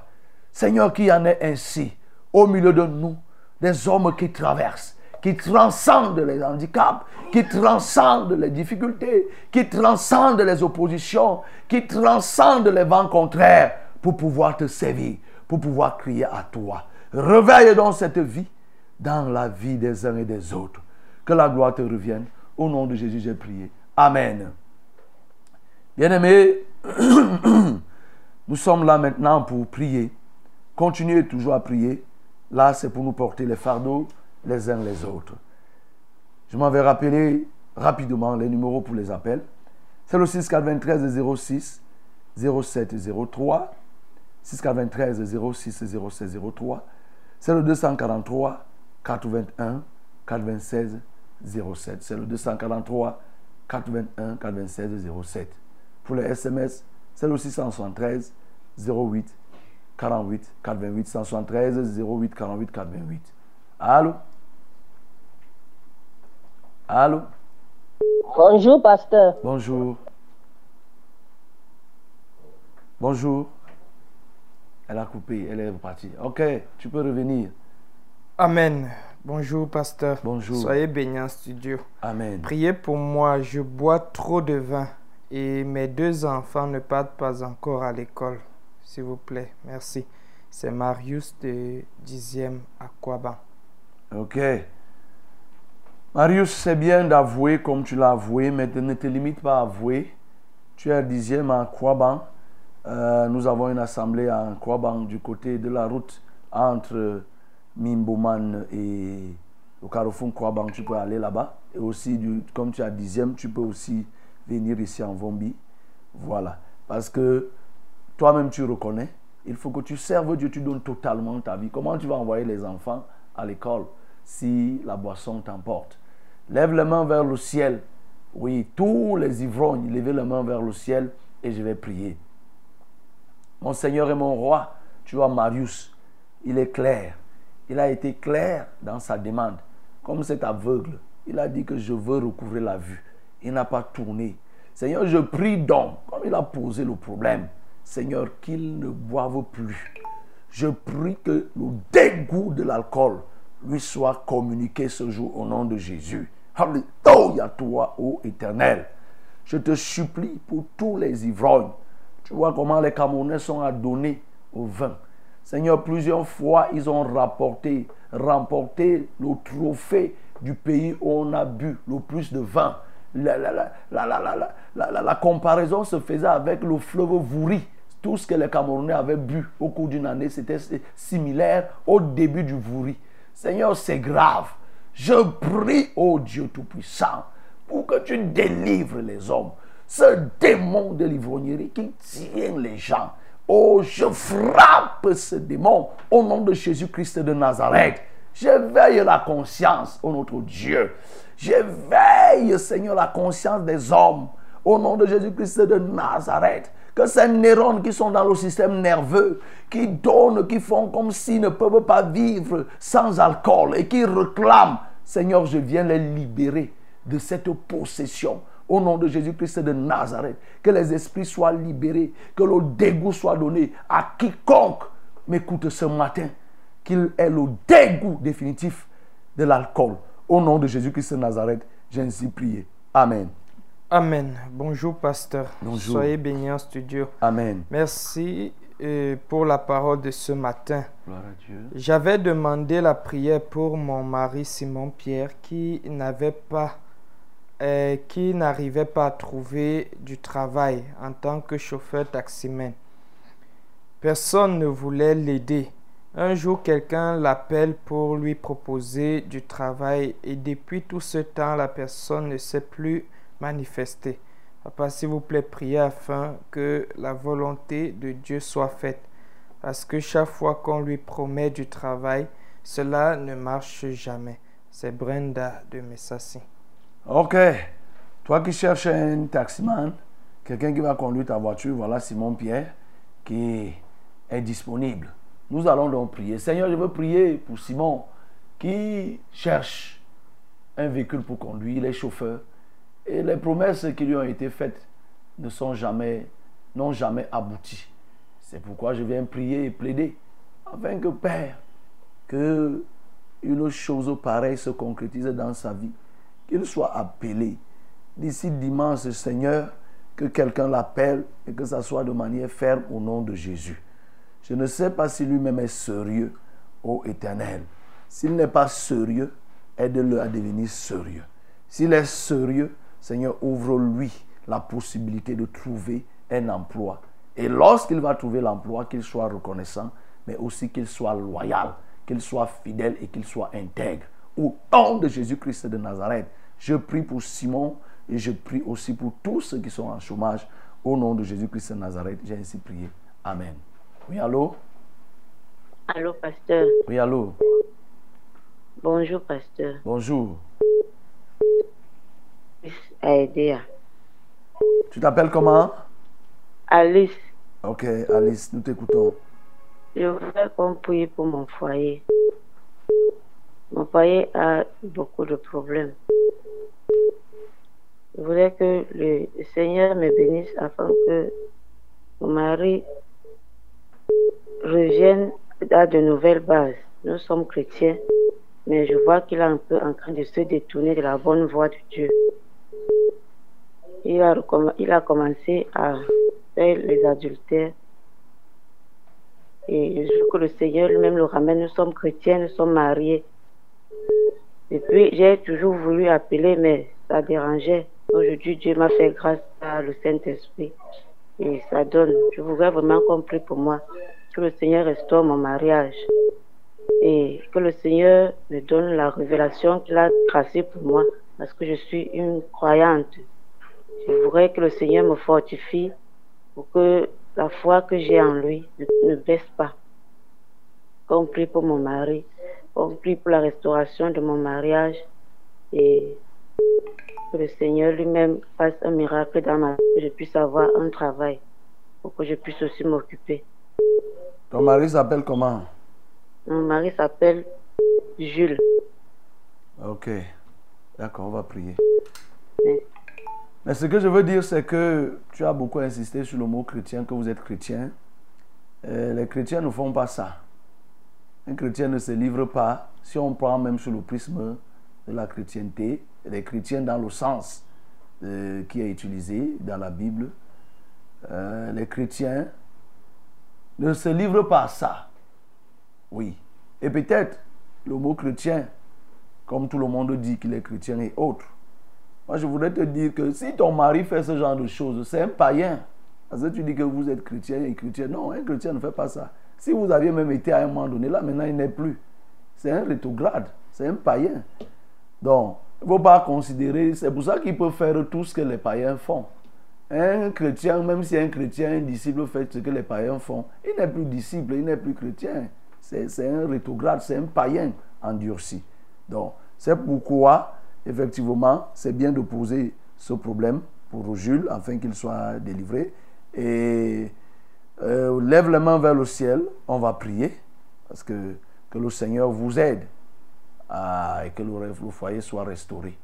Seigneur, qu'il y en ait ainsi au milieu de nous, des hommes qui traversent, qui transcendent les handicaps, qui transcendent les difficultés, qui transcendent les oppositions, qui transcendent les vents contraires pour pouvoir te servir, pour pouvoir crier à toi. Réveille donc cette vie dans la vie des uns et des autres. Que la gloire te revienne. Au nom de Jésus, j'ai prié. Amen. Bien-aimés, nous sommes là maintenant pour prier. Continuez toujours à prier. Là, c'est pour nous porter les fardeaux les uns les autres. Je m'en vais rappeler rapidement les numéros pour les appels. C'est le 693 06 07 03. 693 06 07 03. C'est le 243 81 96 07. C'est le 243 81 96 07. Pour les SMS, c'est le 673 08 48 428 173 08 48 428. Allô? Allô? Bonjour, pasteur. Bonjour. Bonjour. Elle a coupé, elle est partie. Ok, tu peux revenir. Amen. Bonjour, pasteur. Bonjour. Soyez bénis en studio. Amen. Priez pour moi, je bois trop de vin et mes deux enfants ne partent pas encore à l'école. S'il vous plaît, merci. C'est Marius de 10e à Quaban. Ok. Marius, c'est bien d'avouer comme tu l'as avoué, mais ne te limite pas à avouer. Tu es dixième à Kwaban. Euh, nous avons une assemblée à Kwaban du côté de la route entre Mimboman et au carrefour Kwaban. Tu peux aller là-bas. Et aussi, comme tu as dixième, tu peux aussi venir ici en Vombi. Voilà. Parce que toi-même, tu reconnais. Il faut que tu serves Dieu, tu donnes totalement ta vie. Comment tu vas envoyer les enfants à l'école si la boisson t'emporte? Lève les mains vers le ciel. Oui, tous les ivrognes, levez les mains vers le ciel et je vais prier. Mon Seigneur et mon roi, tu vois Marius, il est clair. Il a été clair dans sa demande. Comme cet aveugle, il a dit que je veux recouvrir la vue. Il n'a pas tourné. Seigneur, je prie donc, comme il a posé le problème, Seigneur, qu'il ne boive plus. Je prie que le dégoût de l'alcool lui soit communiqué ce jour au nom de Jésus. Alléluia toi, ô éternel. Je te supplie pour tous les ivrognes. Tu vois comment les Camerounais sont adonnés au vin. Seigneur, plusieurs fois, ils ont rapporté, remporté le trophée du pays où on a bu le plus de vin. La, la, la, la comparaison se faisait avec le fleuve Vouri. Tout ce que les Camerounais avaient bu au cours d'une année, c'était similaire au début du Vouri. Seigneur, c'est grave. Je prie, ô Dieu Tout-Puissant, pour que tu délivres les hommes. Ce démon de l'ivrognerie qui tient les gens. Oh, je frappe ce démon au nom de Jésus-Christ de Nazareth. J'éveille la conscience, ô notre Dieu. J'éveille, Seigneur, la conscience des hommes au nom de Jésus-Christ de Nazareth. Que ces neurones qui sont dans le système nerveux, qui donnent, qui font comme s'ils ne peuvent pas vivre sans alcool et qui réclament, Seigneur, je viens les libérer de cette possession. Au nom de Jésus-Christ de Nazareth, que les esprits soient libérés, que le dégoût soit donné à quiconque m'écoute ce matin, qu'il ait le dégoût définitif de l'alcool. Au nom de Jésus-Christ de Nazareth, j'ai ainsi prié. Amen. Amen. Bonjour, pasteur. Bonjour. Soyez bénis en studio. Amen. Merci euh, pour la parole de ce matin. Gloire à Dieu. J'avais demandé la prière pour mon mari Simon Pierre qui n'avait pas euh, qui n'arrivait pas à trouver du travail en tant que chauffeur taximan. Personne ne voulait l'aider. Un jour, quelqu'un l'appelle pour lui proposer du travail et depuis tout ce temps, la personne ne s'est plus manifestée. Papa, s'il vous plaît, priez afin que la volonté de Dieu soit faite. Parce que chaque fois qu'on lui promet du travail, cela ne marche jamais. C'est Brenda de Messassi. Ok. Toi qui cherches un taximan, quelqu'un qui va conduire ta voiture, voilà Simon Pierre qui est disponible. Nous allons donc prier. Seigneur, je veux prier pour Simon qui cherche un véhicule pour conduire, les chauffeurs. Et les promesses qui lui ont été faites ne sont jamais, n'ont jamais abouti. C'est pourquoi je viens prier et plaider afin que Père, que une chose pareille se concrétise dans sa vie, qu'il soit appelé. D'ici dimanche, Seigneur, que quelqu'un l'appelle et que ça soit de manière ferme au nom de Jésus. Je ne sais pas si lui-même est sérieux, ô Éternel. S'il n'est pas sérieux, aide-le à devenir sérieux. S'il est sérieux, Seigneur, ouvre-lui la possibilité de trouver un emploi. Et lorsqu'il va trouver l'emploi, qu'il soit reconnaissant, mais aussi qu'il soit loyal, qu'il soit fidèle et qu'il soit intègre. Au nom de Jésus-Christ de Nazareth, je prie pour Simon et je prie aussi pour tous ceux qui sont en chômage. Au nom de Jésus-Christ de Nazareth, j'ai ainsi prié. Amen. Oui, allô? Allô, pasteur. Oui, allô? Bonjour, pasteur. Bonjour. Aidea. Tu t'appelles comment? Alice, Ok, Alice, nous t'écoutons. je voudrais qu'on prie pour mon foyer. Mon foyer a beaucoup de problèmes. Je voudrais que le Seigneur me bénisse afin que mon mari revienne à de nouvelles bases. Nous sommes chrétiens, mais je vois qu'il est un peu en train de se détourner de la bonne voie de Dieu. Il a, commencé à faire les adultères. Et je veux que le Seigneur lui-même le ramène. Nous sommes chrétiens, nous sommes mariés. Et puis, j'ai toujours voulu appeler, mais ça dérangeait. Aujourd'hui, Dieu m'a fait grâce à le Saint-Esprit. Et ça donne. Je voudrais vraiment qu'on prie pour moi. Que le Seigneur restaure mon mariage. Et que le Seigneur me donne la révélation qu'il a tracée pour moi. Parce que je suis une croyante. Je voudrais que le Seigneur me fortifie pour que la foi que j'ai en lui ne, ne baisse pas. Qu'on prie pour mon mari, qu'on prie pour la restauration de mon mariage et que le Seigneur lui-même fasse un miracle dans ma vie, que je puisse avoir un travail pour que je puisse aussi m'occuper. Ton mari s'appelle comment? Mon mari s'appelle Jules. Ok. D'accord, on va prier. Mais ce que je veux dire, c'est que tu as beaucoup insisté sur le mot chrétien, que vous êtes chrétien. Euh, les chrétiens ne font pas ça. Un chrétien ne se livre pas, si on prend même sur le prisme de la chrétienté, les chrétiens dans le sens euh, qui est utilisé dans la Bible, euh, les chrétiens ne se livrent pas à ça. Oui. Et peut-être le mot chrétien, comme tout le monde dit qu'il est chrétien et autres, moi, je voudrais te dire que si ton mari fait ce genre de choses, c'est un païen. Parce que tu dis que vous êtes chrétien et chrétien. Non, un chrétien ne fait pas ça. Si vous aviez même été à un moment donné, là, maintenant, il n'est plus. C'est un rétrograde. C'est un païen. Donc, il ne faut pas considérer. C'est pour ça qu'il peut faire tout ce que les païens font. Un chrétien, même si un chrétien, un disciple fait ce que les païens font, il n'est plus disciple, il n'est plus chrétien. C'est c'est un rétrograde, c'est un païen endurci. Donc, c'est pourquoi, effectivement, c'est bien de poser ce problème pour Jules afin qu'il soit délivré. Et euh, lève les mains vers le ciel, on va prier, parce que, que le Seigneur vous aide à- et que le, le foyer soit restauré.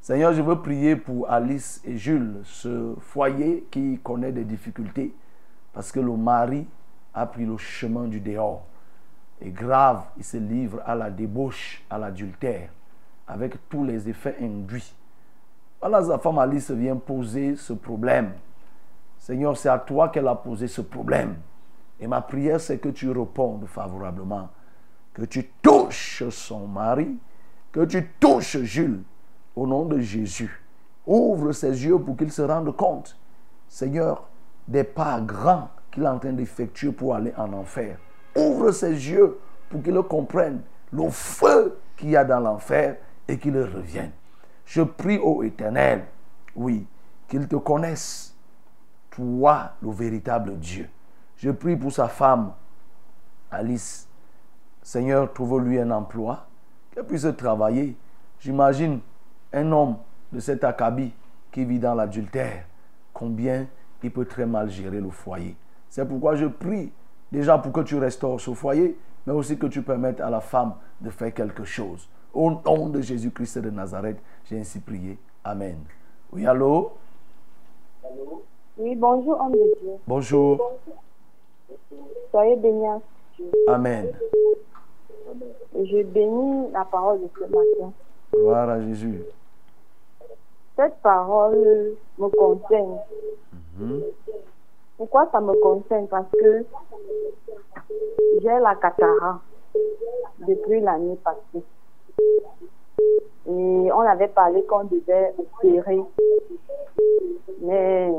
Seigneur, je veux prier pour Alice et Jules, ce foyer qui connaît des difficultés, parce que le mari a pris le chemin du dehors. Et grave, il se livre à la débauche, à l'adultère, avec tous les effets induits. Voilà, femme Alice vient poser ce problème. Seigneur, c'est à toi qu'elle a posé ce problème. Et ma prière, c'est que tu répondes favorablement. Que tu touches son mari, que tu touches Jules, au nom de Jésus. Ouvre ses yeux pour qu'il se rende compte, Seigneur, des pas grands qu'il est en train d'effectuer pour aller en enfer. Ouvre ses yeux pour qu'il comprenne le feu qu'il y a dans l'enfer et qu'il revienne. Je prie au Éternel, oui, qu'il te connaisse, toi, le véritable Dieu. Je prie pour sa femme, Alice. Seigneur, trouve-lui un emploi, qu'elle puisse travailler. J'imagine un homme de cet acabit qui vit dans l'adultère, combien il peut très mal gérer le foyer. C'est pourquoi je prie déjà pour que tu restaures ce foyer, mais aussi que tu permettes à la femme de faire quelque chose. Au nom de Jésus-Christ de Nazareth, j'ai ainsi prié. Amen. Oui, allô? Oui, bonjour, homme de Dieu. Bonjour. Soyez bénis. Amen. Je bénis la parole de ce matin. Gloire à Jésus. Cette parole me concerne. Mhm. Pourquoi ça me concerne? Parce que j'ai la cataracte depuis l'année passée. Et on avait parlé qu'on devait opérer. Mais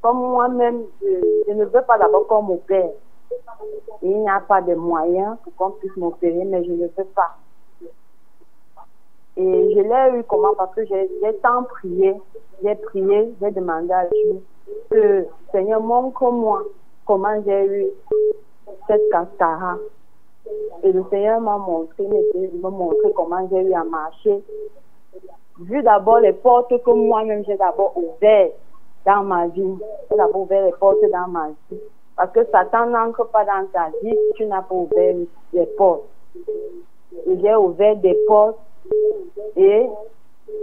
comme moi-même, je, ne veux pas d'abord qu'on m'opère. Il n'y a pas de moyens pour qu'on puisse m'opérer, mais je ne veux pas. Et je l'ai eu comment? Parce que j'ai tant prié, j'ai prié, j'ai demandé à Dieu que Seigneur montre-moi comment j'ai eu cette cataracte. Et le Seigneur m'a montré, m'a montré comment j'ai eu à marcher. Vu d'abord les portes que moi-même j'ai d'abord ouvertes dans ma vie. J'ai d'abord ouvert les portes dans ma vie. Parce que Satan n'entre pas dans ta vie si tu n'as pas ouvert les portes. J'ai ouvert des portes et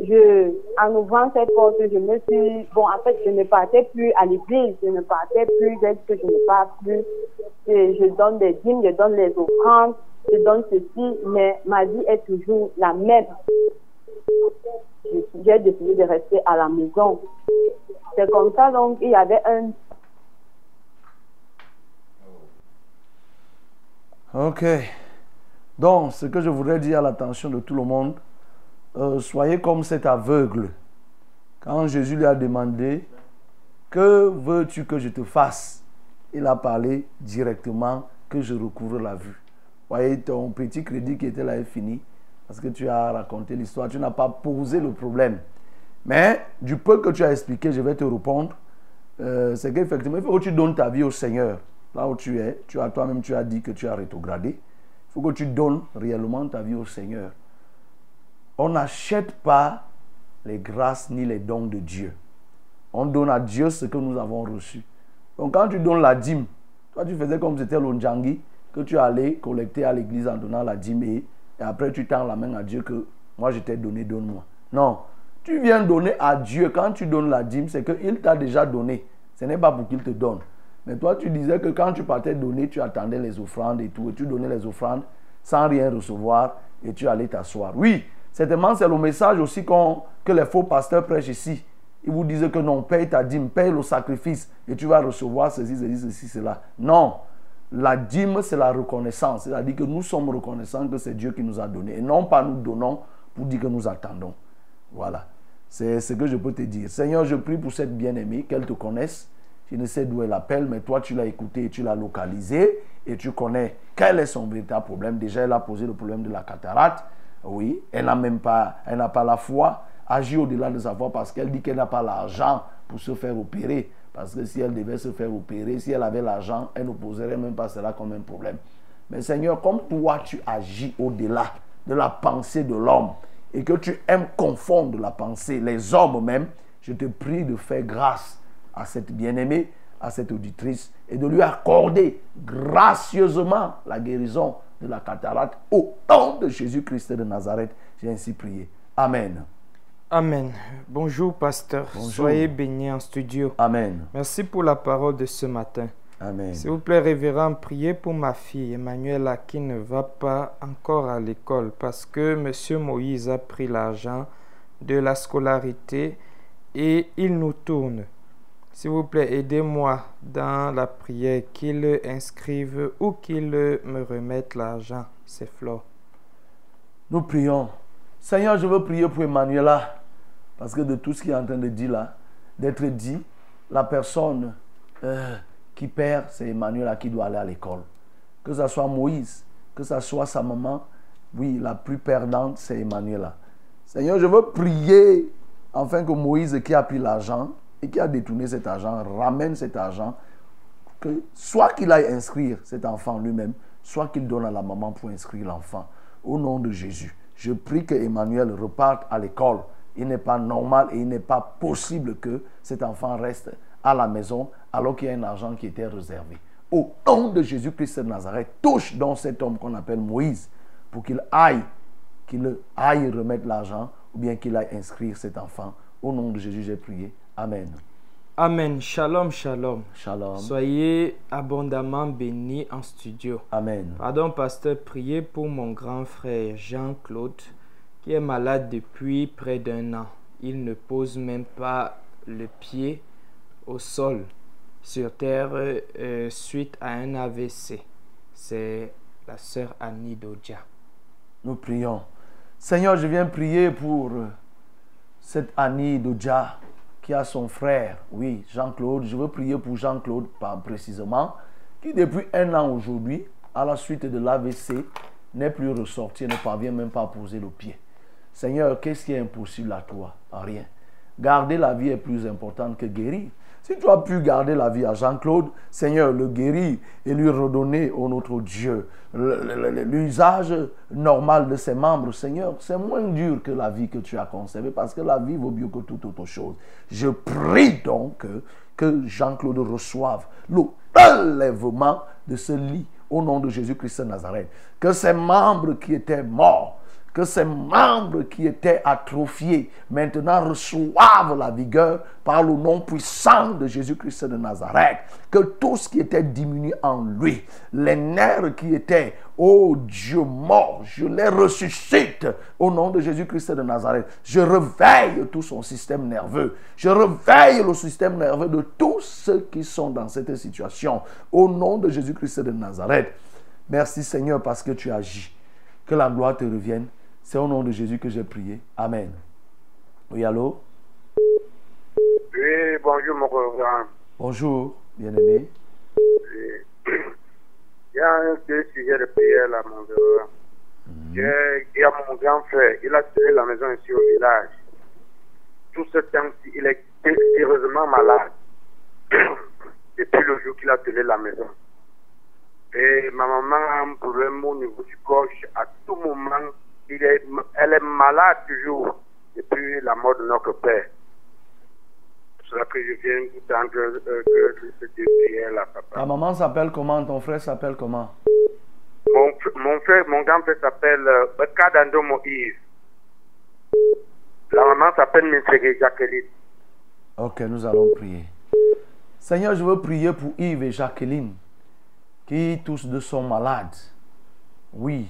je, en ouvrant ces portes, je me suis, bon, en fait, je ne partais plus à l'église, je ne partais plus, dit que je ne pars plus, et je donne des dîmes, je donne les offrandes, je donne ceci, mais ma vie est toujours la même. Je- J'ai décidé de rester à la maison. C'est comme ça, donc, il y avait un Ok. Donc, ce que je voudrais dire à l'attention de tout le monde, euh, soyez comme cet aveugle. Quand Jésus lui a demandé, que veux-tu que je te fasse? Il a parlé directement que je recouvre la vue. Voyez, ton petit crédit qui était là est fini parce que tu as raconté l'histoire, tu n'as pas posé le problème. Mais du peu que tu as expliqué, je vais te répondre. Euh, c'est qu'effectivement, il faut que tu donnes ta vie au Seigneur. Là où tu es, tu as toi-même, tu as dit que tu as rétrogradé. Il faut que tu donnes réellement ta vie au Seigneur. On n'achète pas les grâces ni les dons de Dieu. On donne à Dieu ce que nous avons reçu. Donc quand tu donnes la dîme, toi tu faisais comme c'était l'Onjangi, que tu allais collecter à l'église en donnant la dîme et, et après tu tends la main à Dieu que moi je t'ai donné, donne-moi. Non, tu viens donner à Dieu. Quand tu donnes la dîme, c'est qu'il t'a déjà donné. Ce n'est pas pour qu'il te donne. Mais toi, tu disais que quand tu partais donner, tu attendais les offrandes et tout, et tu donnais les offrandes sans rien recevoir, et tu allais t'asseoir. Oui, c'est le message aussi que les faux pasteurs prêchent ici. Ils vous disent que non, paye ta dîme, paye le sacrifice, et tu vas recevoir ceci, ceci, ceci, cela. Non, la dîme, c'est la reconnaissance. C'est-à-dire que nous sommes reconnaissants que c'est Dieu qui nous a donné, et non pas nous donnons pour dire que nous attendons. Voilà. C'est ce que je peux te dire. Seigneur, je prie pour cette bien-aimée, qu'elle te connaisse. Je ne sais d'où elle appelle, mais toi, tu l'as écoutée et tu l'as localisée et tu connais quel est son véritable problème. Déjà, elle a posé le problème de la cataracte. Oui, elle n'a même pas, elle n'a pas la foi. Agit au-delà de sa foi parce qu'elle dit qu'elle n'a pas l'argent pour se faire opérer. Parce que si elle devait se faire opérer, si elle avait l'argent, elle ne poserait même pas cela comme un problème. Mais Seigneur, comme toi, tu agis au-delà de la pensée de l'homme et que tu aimes confondre la pensée, les hommes même, je te prie de faire grâce à cette bien-aimée, à cette auditrice et de lui accorder gracieusement la guérison de la cataracte au nom de Jésus-Christ de Nazareth. J'ai ainsi prié. Amen. Amen. Bonjour, pasteur. Bonjour. Soyez bénis en studio. Amen. Merci pour la parole de ce matin. Amen. S'il vous plaît, révérend, priez pour ma fille Emmanuela qui ne va pas encore à l'école parce que M. Moïse a pris l'argent de la scolarité et il nous tourne. S'il vous plaît, aidez-moi dans la prière qu'il inscrive ou qu'il me remette l'argent. C'est Flore. Nous prions. Seigneur, je veux prier pour Emmanuela. Parce que de tout ce qu'il est en train de dire là, d'être dit, la personne euh, qui perd, c'est Emmanuela qui doit aller à l'école. Que ce soit Moïse, que ce soit sa maman, oui, la plus perdante, c'est Emmanuela. Seigneur, je veux prier afin que Moïse qui a pris l'argent et qui a détourné cet argent ramène cet argent que soit qu'il aille inscrire cet enfant lui-même, soit qu'il donne à la maman pour inscrire l'enfant. Au nom de Jésus, je prie que Emmanuel reparte à l'école Il n'est pas normal et il n'est pas possible que cet enfant reste à la maison alors qu'il y a un argent qui était réservé. Au nom de Jésus-Christ de Nazareth, touche donc cet homme qu'on appelle Moïse pour qu'il aille, qu'il aille remettre l'argent ou bien qu'il aille inscrire cet enfant. Au nom de Jésus, j'ai prié. Amen. Amen. Shalom, shalom. Shalom. Soyez abondamment bénis en studio. Amen. Pardon, pasteur, priez pour mon grand frère Jean-Claude qui est malade depuis près d'un an. Il ne pose même pas le pied au sol sur terre euh, suite à un AVC. C'est la sœur Annie Dodja. Nous prions. Seigneur, je viens prier pour cette Annie Dodja qui a son frère, oui, Jean-Claude. Je veux prier pour Jean-Claude précisément, qui depuis un an aujourd'hui, à la suite de l'AVC, n'est plus ressorti, ne parvient même pas à poser le pied. Seigneur, qu'est-ce qui est impossible à toi? Rien. Garder la vie est plus important que guérir. Si tu as pu garder la vie à Jean-Claude, Seigneur, le guérir et lui redonner au notre Dieu l'usage normal de ses membres, Seigneur, c'est moins dur que la vie que tu as conservée parce que la vie vaut mieux que toute autre chose. Je prie donc que, que Jean-Claude reçoive le relèvement de ce lit au nom de Jésus-Christ de Nazareth. Que ses membres qui étaient morts, que ces membres qui étaient atrophiés maintenant reçoivent la vigueur par le nom puissant de Jésus-Christ de Nazareth. Que tout ce qui était diminué en lui, les nerfs qui étaient, oh Dieu mort, je les ressuscite au nom de Jésus-Christ de Nazareth. Je réveille tout son système nerveux. Je réveille le système nerveux de tous ceux qui sont dans cette situation au nom de Jésus-Christ de Nazareth. Merci Seigneur parce que tu agis. Que la gloire te revienne. C'est au nom de Jésus que j'ai prié. Amen. Oui, allô? Oui, bonjour mon grand. Bonjour, bien-aimé. Il y a un petit sujet de prière là, mon grand. J'ai- Il y a mon grand frère, il a tiré la maison ici au village. Tout ce temps-ci, il est sérieusement malade. Depuis le jour qu'il a télé la maison. Et ma maman a un problème au niveau du gauche. À tout moment, il est, elle est malade toujours depuis la mort de notre père. C'est cela que je viens vous tendre euh, que prière là, papa. Ta maman s'appelle comment? Ton frère s'appelle comment? Mon, fr- mon frère, mon grand frère s'appelle euh, Bekadando Moïse. La maman s'appelle Minsege Jacqueline. Ok, nous allons prier. Seigneur, je veux prier pour Yves et Jacqueline, qui tous deux sont malades. Oui.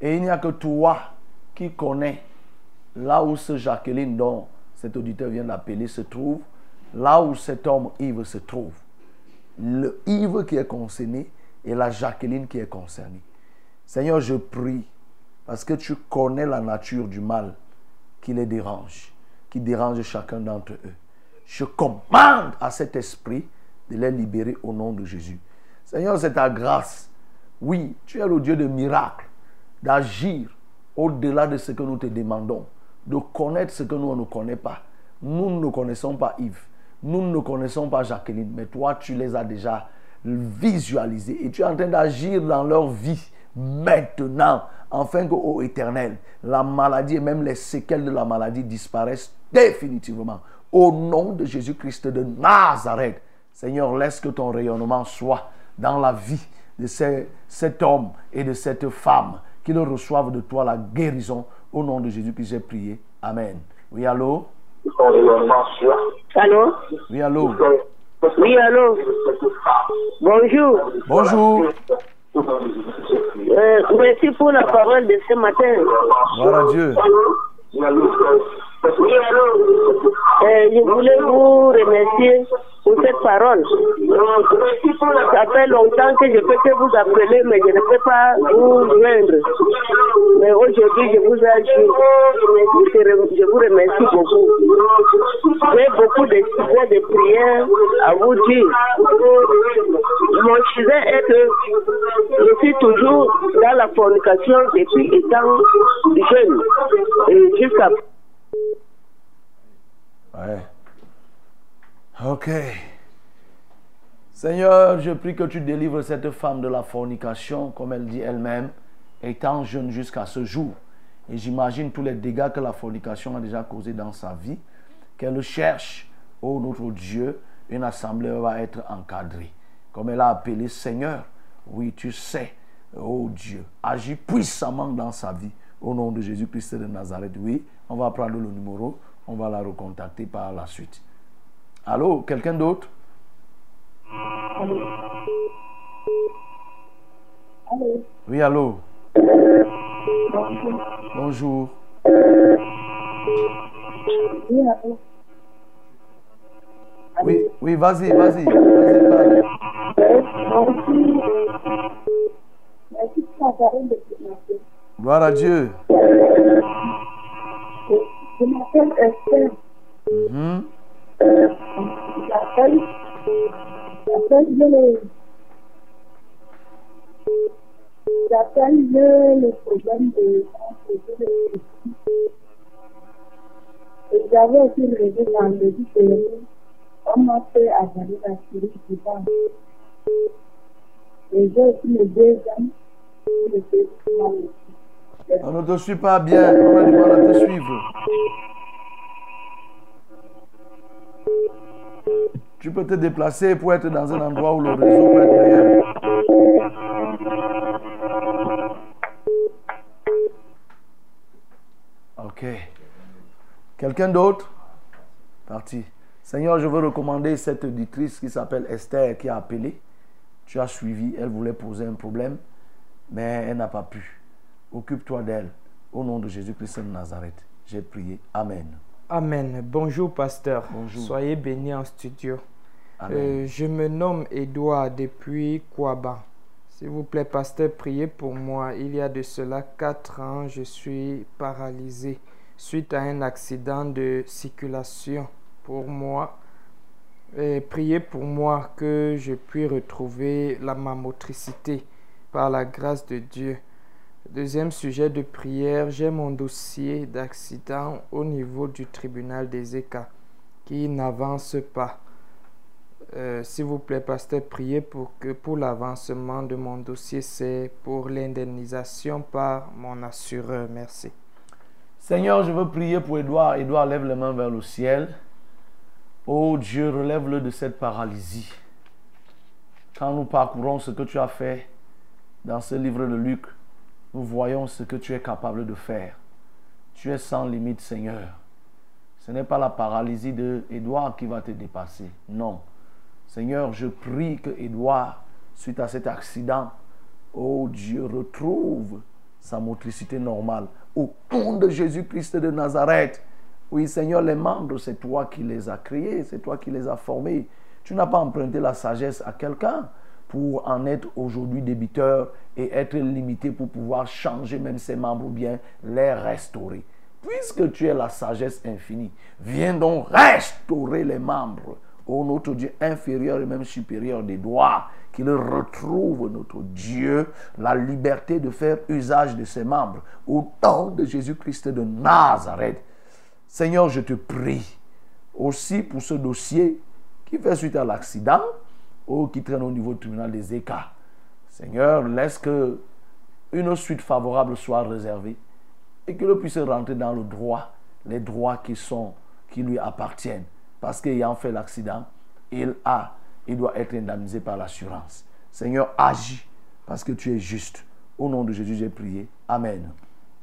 Et il n'y a que toi qui connais là où ce Jacqueline dont cet auditeur vient d'appeler se trouve, là où cet homme Yves se trouve. Le Yves qui est concerné et la Jacqueline qui est concernée. Seigneur, je prie parce que tu connais la nature du mal qui les dérange, qui dérange chacun d'entre eux. Je commande à cet esprit de les libérer au nom de Jésus. Seigneur, c'est ta grâce. Oui, tu es le Dieu de miracles, d'agir au-delà de ce que nous te demandons, de connaître ce que nous ne connaissons pas. Nous ne connaissons pas Yves, nous ne connaissons pas Jacqueline, mais toi, tu les as déjà visualisés et tu es en train d'agir dans leur vie maintenant, afin qu'au éternel, la maladie et même les séquelles de la maladie disparaissent définitivement. Au nom de Jésus-Christ de Nazareth, Seigneur, laisse que ton rayonnement soit dans la vie de cet homme et de cette femme, qu'ils reçoivent de toi la guérison. Au nom de Jésus que j'ai prié. Amen. Oui, allô? Allô? Oui, allô? Oui, allô? Bonjour. Bonjour. Euh, merci pour la parole de ce matin. Gloire à Dieu. Euh, Je voulais vous remercier pour cette parole. Ça fait longtemps que je peux vous appeler, mais je ne peux pas vous joindre. Mais aujourd'hui, je vous ai je vous remercie beaucoup. J'ai beaucoup de sujets de prière à vous dire. Mon sujet est que je suis toujours dans la fornication depuis étant jeune. Jusqu'à Ouais. Ok. Seigneur, je prie que tu délivres cette femme de la fornication, comme elle dit elle-même, étant jeune jusqu'à ce jour. Et j'imagine tous les dégâts que la fornication a déjà causés dans sa vie. Qu'elle cherche, oh notre Dieu, une assemblée va être encadrée. Comme elle a appelé Seigneur, oui, tu sais, oh Dieu, agis puissamment dans sa vie. Au nom de Jésus-Christ de Nazareth, oui, on va prendre le numéro, on va la recontacter par la suite. Allô, quelqu'un d'autre? Allô. Oui, allô. Bonjour. Oui, allô. Oui, oui, vas-y, vas-y, vas-y, parle. Merci. Ce Gloire à Dieu. Je m'appelle Esther. Mhm. J'appelle. J'appelle le. J'appelle le, le problème de. Et j'avais aussi rêvé vendredi dernier. On m'a fait avaler la souris du ventre. Et j'ai aussi le deuxième. Le deuxième. On ne te suit pas bien, on a du mal à te suivre. Tu peux te déplacer pour être dans un endroit où le réseau peut être meilleur. Ok. Quelqu'un d'autre? Parti. Seigneur, je veux recommander cette auditrice qui s'appelle Esther qui a appelé. Tu as suivi, elle voulait poser un problème, mais elle n'a pas pu. Occupe-toi d'elle. Au nom de Jésus-Christ de Nazareth, j'ai prié. Amen. Amen. Bonjour, pasteur. Bonjour. Soyez bénis en studio. Amen. Euh, je me nomme Edouard depuis Kouaba. S'il vous plaît, pasteur, priez pour moi. Il y a de cela quatre ans, je suis paralysé suite à un accident de circulation. Pour moi, et priez pour moi que je puisse retrouver la, ma motricité par la grâce de Dieu. Deuxième sujet de prière, j'ai mon dossier d'accident au niveau du tribunal des écarts qui n'avance pas. Euh, S'il vous plaît, pasteur, priez pour que pour l'avancement de mon dossier, c'est pour l'indemnisation par mon assureur. Merci. Seigneur, je veux prier pour Édouard. Édouard, lève les mains vers le ciel. Oh Dieu, relève-le de cette paralysie. Quand nous parcourons ce que tu as fait dans ce livre de Luc, nous voyons ce que tu es capable de faire. Tu es sans limite, Seigneur. Ce n'est pas la paralysie de Édouard qui va te dépasser. Non. Seigneur, je prie que Édouard, suite à cet accident, oh Dieu, retrouve sa motricité normale. Au nom de Jésus-Christ de Nazareth. Oui, Seigneur, les membres, c'est toi qui les as créés, c'est toi qui les as formés. Tu n'as pas emprunté la sagesse à quelqu'un pour en être aujourd'hui débiteur et être limité pour pouvoir changer même ses membres ou bien les restaurer. Puisque tu es la sagesse infinie, viens donc restaurer les membres, ô notre Dieu inférieur et même supérieur des doigts, qu'il retrouve notre Dieu la liberté de faire usage de ses membres. Au nom de Jésus-Christ de Nazareth. Seigneur, je te prie aussi pour ce dossier qui fait suite à l'accident ou qui traîne au niveau du tribunal des écarts. Seigneur, laisse que une suite favorable soit réservée et qu'il puisse rentrer dans le droit, les droits qui sont qui lui appartiennent. Parce qu'ayant fait l'accident, il a, il doit être indemnisé par l'assurance. Seigneur, agis parce que tu es juste. Au nom de Jésus, j'ai prié. Amen.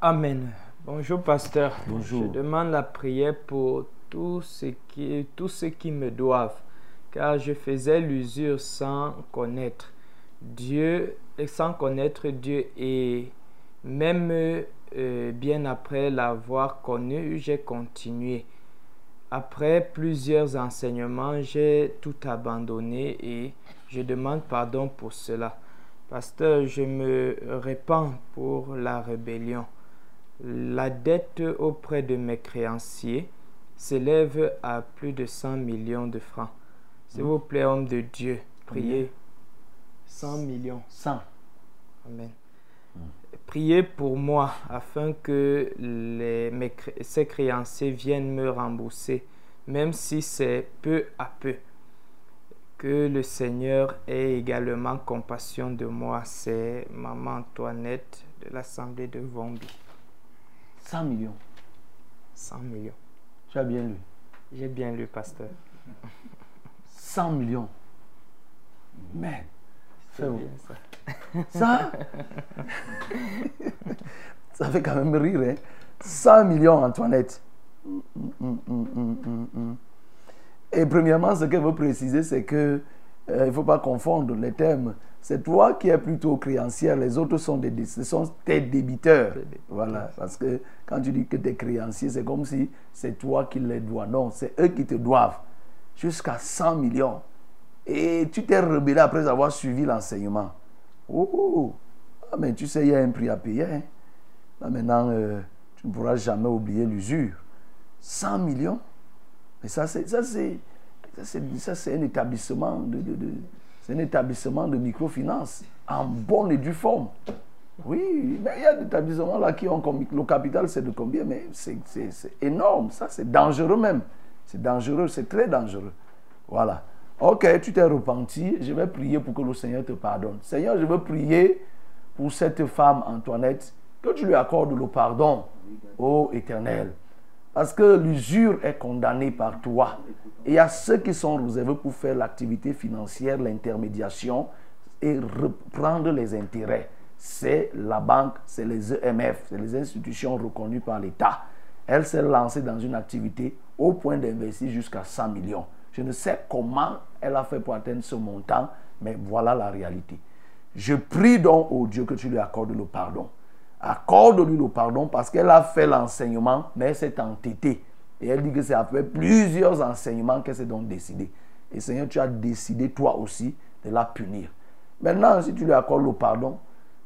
Amen. Bonjour, pasteur. Bonjour. Je demande la prière pour tous ceux qui, tous ceux qui me doivent, car je faisais l'usure sans connaître Dieu, et sans connaître Dieu, et même euh, bien après l'avoir connu, j'ai continué. Après plusieurs enseignements, j'ai tout abandonné et je demande pardon pour cela. Pasteur, je me répands pour la rébellion. La dette auprès de mes créanciers s'élève à plus de 100 millions de francs. S'il vous plaît, homme de Dieu, priez. 100 millions. 100. Amen. Priez pour moi afin que les, mes, ces créanciers viennent me rembourser, même si c'est peu à peu. Que le Seigneur ait également compassion de moi. C'est Maman Antoinette de l'Assemblée de Vombi. 100 millions. 100 millions. Tu as bien lu. J'ai bien lu, pasteur. 100 millions. Man. C'est ça. Ça, ça fait quand même rire. Hein? 100 millions, Antoinette. Hum, hum, hum. Et premièrement, ce qu'elle veut préciser, c'est que euh, il ne faut pas confondre les termes. C'est toi qui es plutôt créancière, les autres sont, des, ce sont tes débiteurs. Voilà, parce que quand tu dis que tu es créancier, c'est comme si c'est toi qui les dois. Non, c'est eux qui te doivent jusqu'à 100 millions. Et tu t'es rebellé après avoir suivi l'enseignement. Oh, mais tu sais, il y a un prix à payer. hein. Maintenant, euh, tu ne pourras jamais oublier l'usure. 100 millions. Mais ça, c'est, ça, un établissement de, de- c'est un établissement de microfinance en bonne et due forme. Oui, mais il y a des établissements là qui ont le capital, c'est de combien? Mais c'est énorme, ça, c'est dangereux même. C'est dangereux, c'est très dangereux. Voilà. Ok, tu t'es repenti, je vais prier pour que le Seigneur te pardonne. Seigneur, je veux prier pour cette femme, Antoinette, que tu lui accordes le pardon, ô Éternel. Parce que l'usure est condamnée par toi. Et il y a ceux qui sont réservés pour faire l'activité financière, l'intermédiation et reprendre les intérêts. C'est la banque, c'est les EMF, c'est les institutions reconnues par l'État. Elle s'est lancée dans une activité au point d'investir jusqu'à 100 millions. Je ne sais comment elle a fait pour atteindre ce montant, mais voilà la réalité. Je prie donc au Dieu que tu lui accordes le pardon. Accorde-lui le pardon parce qu'elle a fait l'enseignement, mais elle s'est entêtée. Et elle dit que c'est après plusieurs enseignements qu'elle s'est donc décidée. Et Seigneur, tu as décidé toi aussi de la punir. Maintenant, si tu lui accordes le pardon,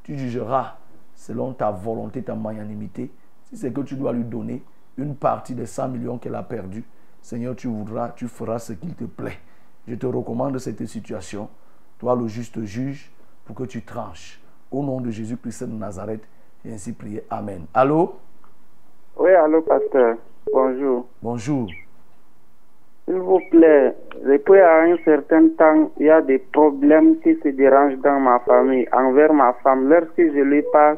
tu jugeras selon ta volonté, ta magnanimité. Si c'est que tu dois lui donner une partie des 100 millions qu'elle a perdus, Seigneur, tu voudras, tu feras ce qu'il te plaît. Je te recommande cette situation, toi le juste juge, pour que tu tranches. Au nom de Jésus-Christ de Nazareth, et ainsi prier. Amen. Allô? Oui, allô, pasteur. Bonjour. Bonjour. S'il vous plaît, depuis à un certain temps, il y a des problèmes qui se dérangent dans ma famille envers ma femme. Lorsque je lui parle,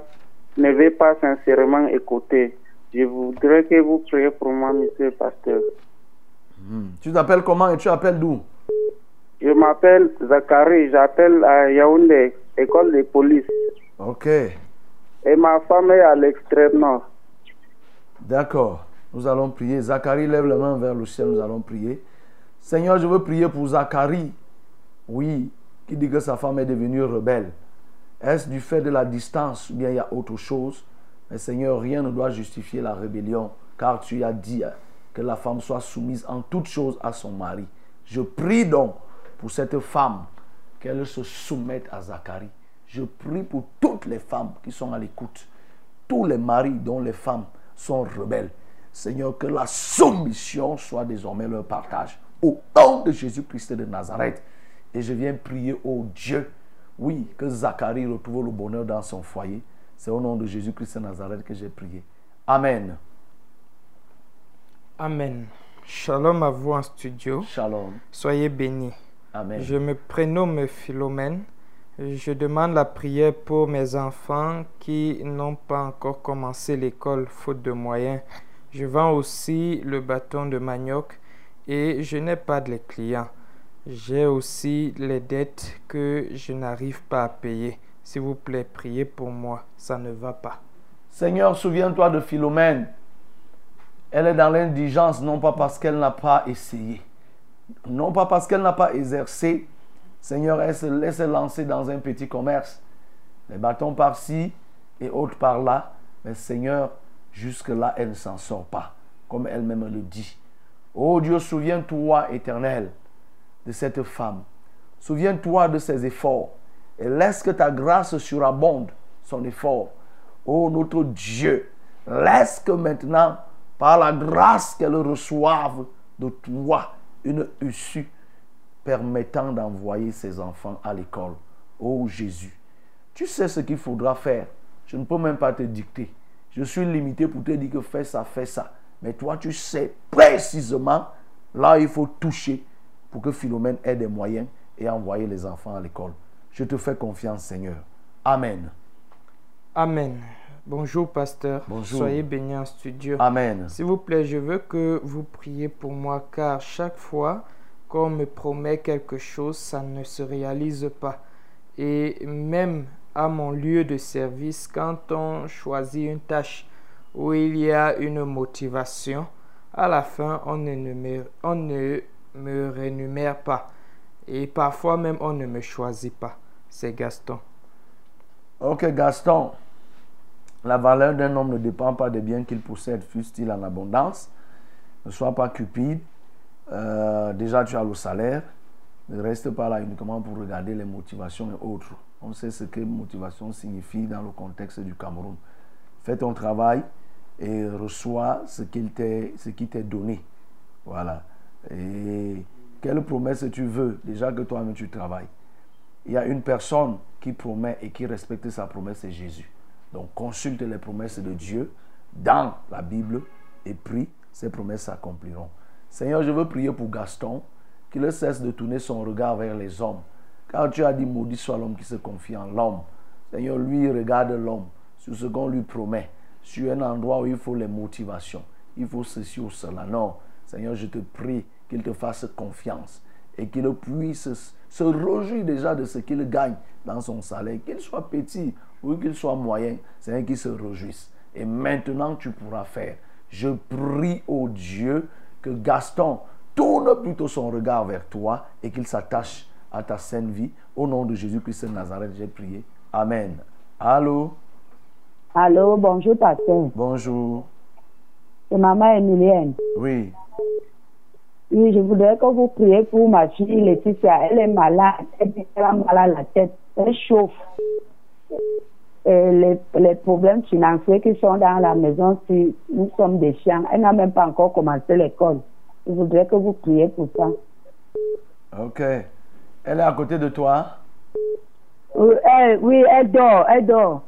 ne vais pas sincèrement écouter. Je voudrais que vous priez pour moi, monsieur le pasteur. Tu t'appelles comment et tu appelles d'où? Je m'appelle Zachary, j'appelle à Yaoundé, école de police. Ok. Et ma femme est à l'extrême nord. D'accord. Nous allons prier. Zacharie lève la main vers le ciel. Nous allons prier. Seigneur, je veux prier pour Zacharie. Oui, qui dit que sa femme est devenue rebelle. Est-ce du fait de la distance ou bien il y a autre chose? Mais Seigneur, rien ne doit justifier la rébellion, car tu as dit que la femme soit soumise en toutes choses à son mari. Je prie donc pour cette femme qu'elle se soumette à Zacharie. Je prie pour toutes les femmes qui sont à l'écoute, tous les maris dont les femmes sont rebelles. Seigneur, que la soumission soit désormais leur partage. Au nom de Jésus-Christ de Nazareth. Et je viens prier au Dieu, oui, que Zacharie retrouve le bonheur dans son foyer. C'est au nom de Jésus-Christ de Nazareth que j'ai prié. Amen. Amen. Shalom à vous en studio. Shalom. Soyez bénis. Amen. Je me prénomme Philomène. Je demande la prière pour mes enfants qui n'ont pas encore commencé l'école faute de moyens. Je vends aussi le bâton de manioc et je n'ai pas de clients. J'ai aussi les dettes que je n'arrive pas à payer. S'il vous plaît, priez pour moi. Ça ne va pas. Seigneur, souviens-toi de Philomène. Elle est dans l'indigence, non pas parce qu'elle n'a pas essayé, non pas parce qu'elle n'a pas exercé. Seigneur, elle se laisse lancer dans un petit commerce. Les bâtons par-ci et autres par-là. Mais Seigneur, jusque-là, elle ne s'en sort pas, comme elle-même le dit. Oh Dieu, souviens-toi, éternel, de cette femme. Souviens-toi de ses efforts et laisse que ta grâce surabonde son effort. Oh notre Dieu, laisse que maintenant, par la grâce qu'elle reçoive de toi, une issue permettant d'envoyer ses enfants à l'école. Oh Jésus, tu sais ce qu'il faudra faire. Je ne peux même pas te dicter. Je suis limité pour te dire que fais ça, fais ça. Mais toi, tu sais précisément là il faut toucher pour que Philomène ait des moyens et envoyer les enfants à l'école. Je te fais confiance, Seigneur. Amen. Amen. Bonjour, pasteur. Bonjour. Soyez bénis en studio. Amen. S'il vous plaît, je veux que vous priez pour moi car chaque fois qu'on me promet quelque chose, ça ne se réalise pas. Et même à mon lieu de service, quand on choisit une tâche où il y a une motivation, à la fin, on ne me, on ne me rémunère pas. Et parfois même, on ne me choisit pas. C'est Gaston. Ok, Gaston. La valeur d'un homme ne dépend pas des biens qu'il possède, fût-il en abondance. Ne sois pas cupide. Euh, déjà, tu as le salaire. Ne reste pas là uniquement pour regarder les motivations et autres. On sait ce que motivation signifie dans le contexte du Cameroun. Fais ton travail et reçois ce ce qui t'est donné. Voilà. Et quelle promesse tu veux? Déjà que toi-même tu travailles. Il y a une personne qui promet et qui respecte sa promesse, c'est Jésus. Donc consulte les promesses de Dieu dans la Bible et prie, ces promesses s'accompliront. Seigneur, je veux prier pour Gaston, qu'il cesse de tourner son regard vers les hommes. Car tu as dit, maudit soit l'homme qui se confie en l'homme. Seigneur, lui, regarde l'homme sur ce qu'on lui promet, sur un endroit où il faut les motivations. Il faut ceci ou cela. Non, Seigneur, je te prie qu'il te fasse confiance et qu'il puisse se réjouir déjà de ce qu'il gagne dans son salaire, qu'il soit petit ou qu'il soit moyen, Seigneur, qu'il se réjouisse. Et maintenant, tu pourras faire. Je prie au Dieu que Gaston tourne plutôt son regard vers toi et qu'il s'attache à ta sainte vie. Au nom de Jésus-Christ de Nazareth, j'ai prié. Amen. Allô? Allô, bonjour, pasteur. Bonjour. C'est maman Emilienne. Oui. Oui, je voudrais que vous priez pour ma fille Laetitia. Elle est malade. Elle a mal à la tête. Elle chauffe. Et les, les problèmes financiers qui sont dans la maison, si nous sommes des chiens, elle n'a même pas encore commencé l'école. Je voudrais que vous priez pour ça. Ok. Elle est à côté de toi? Oui, elle, oui, elle dort, elle dort.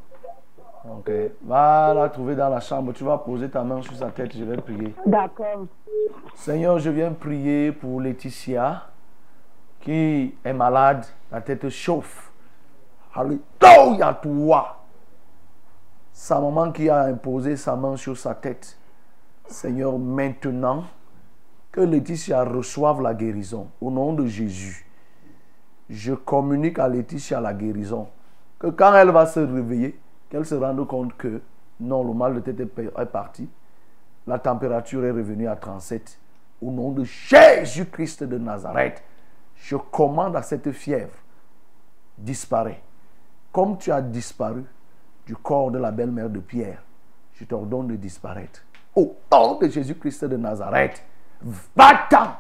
Ok. Va la trouver dans la chambre. Tu vas poser ta main sur sa tête. Je vais prier. D'accord. Seigneur, je viens prier pour Laetitia qui est malade. La tête chauffe. Alléluia, toi. Sa maman qui a imposé sa main sur sa tête. Seigneur, maintenant, que Laetitia reçoive la guérison. Au nom de Jésus, je communique à Laetitia la guérison. Que quand elle va se réveiller, qu'elle se rende compte que non, le mal de tête est parti. La température est revenue à 37. Au nom de Jésus-Christ de Nazareth, je commande à cette fièvre, disparaît. Comme tu as disparu du corps de la belle-mère de Pierre, je t'ordonne de disparaître. Au nom de Jésus-Christ de Nazareth, va-t'en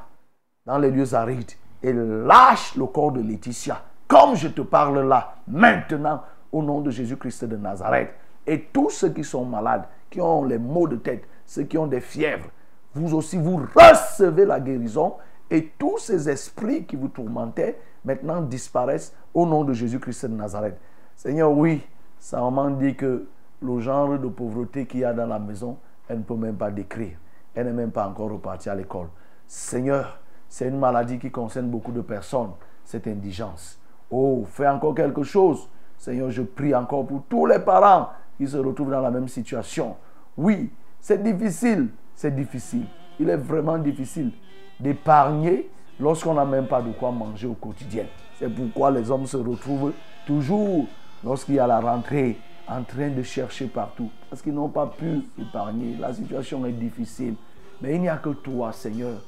dans les lieux arides et lâche le corps de Laetitia. Comme je te parle là, maintenant, au nom de Jésus-Christ de Nazareth. Et tous ceux qui sont malades, qui ont les maux de tête, ceux qui ont des fièvres, vous aussi, vous recevez la guérison et tous ces esprits qui vous tourmentaient, maintenant disparaissent au nom de Jésus-Christ de Nazareth. Seigneur, oui, sa maman dit que le genre de pauvreté qu'il y a dans la maison, elle ne peut même pas décrire. Elle n'est même pas encore repartie à l'école. Seigneur, c'est une maladie qui concerne beaucoup de personnes, cette indigence. Oh, fais encore quelque chose. Seigneur, je prie encore pour tous les parents qui se retrouvent dans la même situation. Oui, c'est difficile, c'est difficile. Il est vraiment difficile d'épargner lorsqu'on n'a même pas de quoi manger au quotidien. C'est pourquoi les hommes se retrouvent toujours, lorsqu'il y a la rentrée, en train de chercher partout. Parce qu'ils n'ont pas pu épargner. La situation est difficile. Mais il n'y a que toi, Seigneur,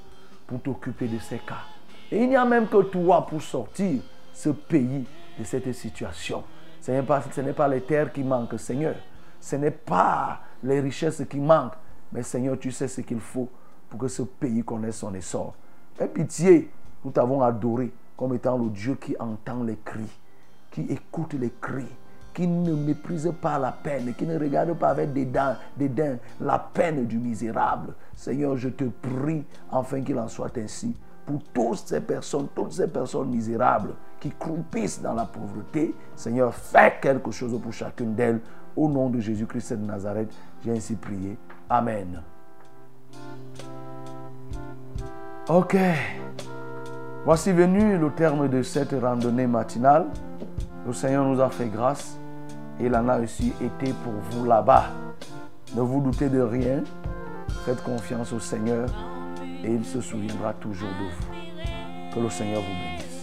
pour t'occuper de ces cas. Et il n'y a même que toi pour sortir ce pays de cette situation. Ce n'est pas, les terres qui manquent, Seigneur. Ce n'est pas les richesses qui manquent. Mais Seigneur, tu sais ce qu'il faut pour que ce pays connaisse son essor. Aie pitié, nous t'avons adoré comme étant le Dieu qui entend les cris, qui écoute les cris, qui ne méprise pas la peine, qui ne regarde pas avec dédain, dédain la peine du misérable. Seigneur, je te prie afin qu'il en soit ainsi pour toutes ces personnes, toutes ces personnes misérables qui croupissent dans la pauvreté. Seigneur, fais quelque chose pour chacune d'elles. Au nom de Jésus-Christ de Nazareth, j'ai ainsi prié. Amen. Ok. Voici venu le terme de cette randonnée matinale. Le Seigneur nous a fait grâce il en a aussi été pour vous là-bas. Ne vous doutez de rien. Faites confiance au Seigneur et il se souviendra toujours de vous. Que le Seigneur vous bénisse.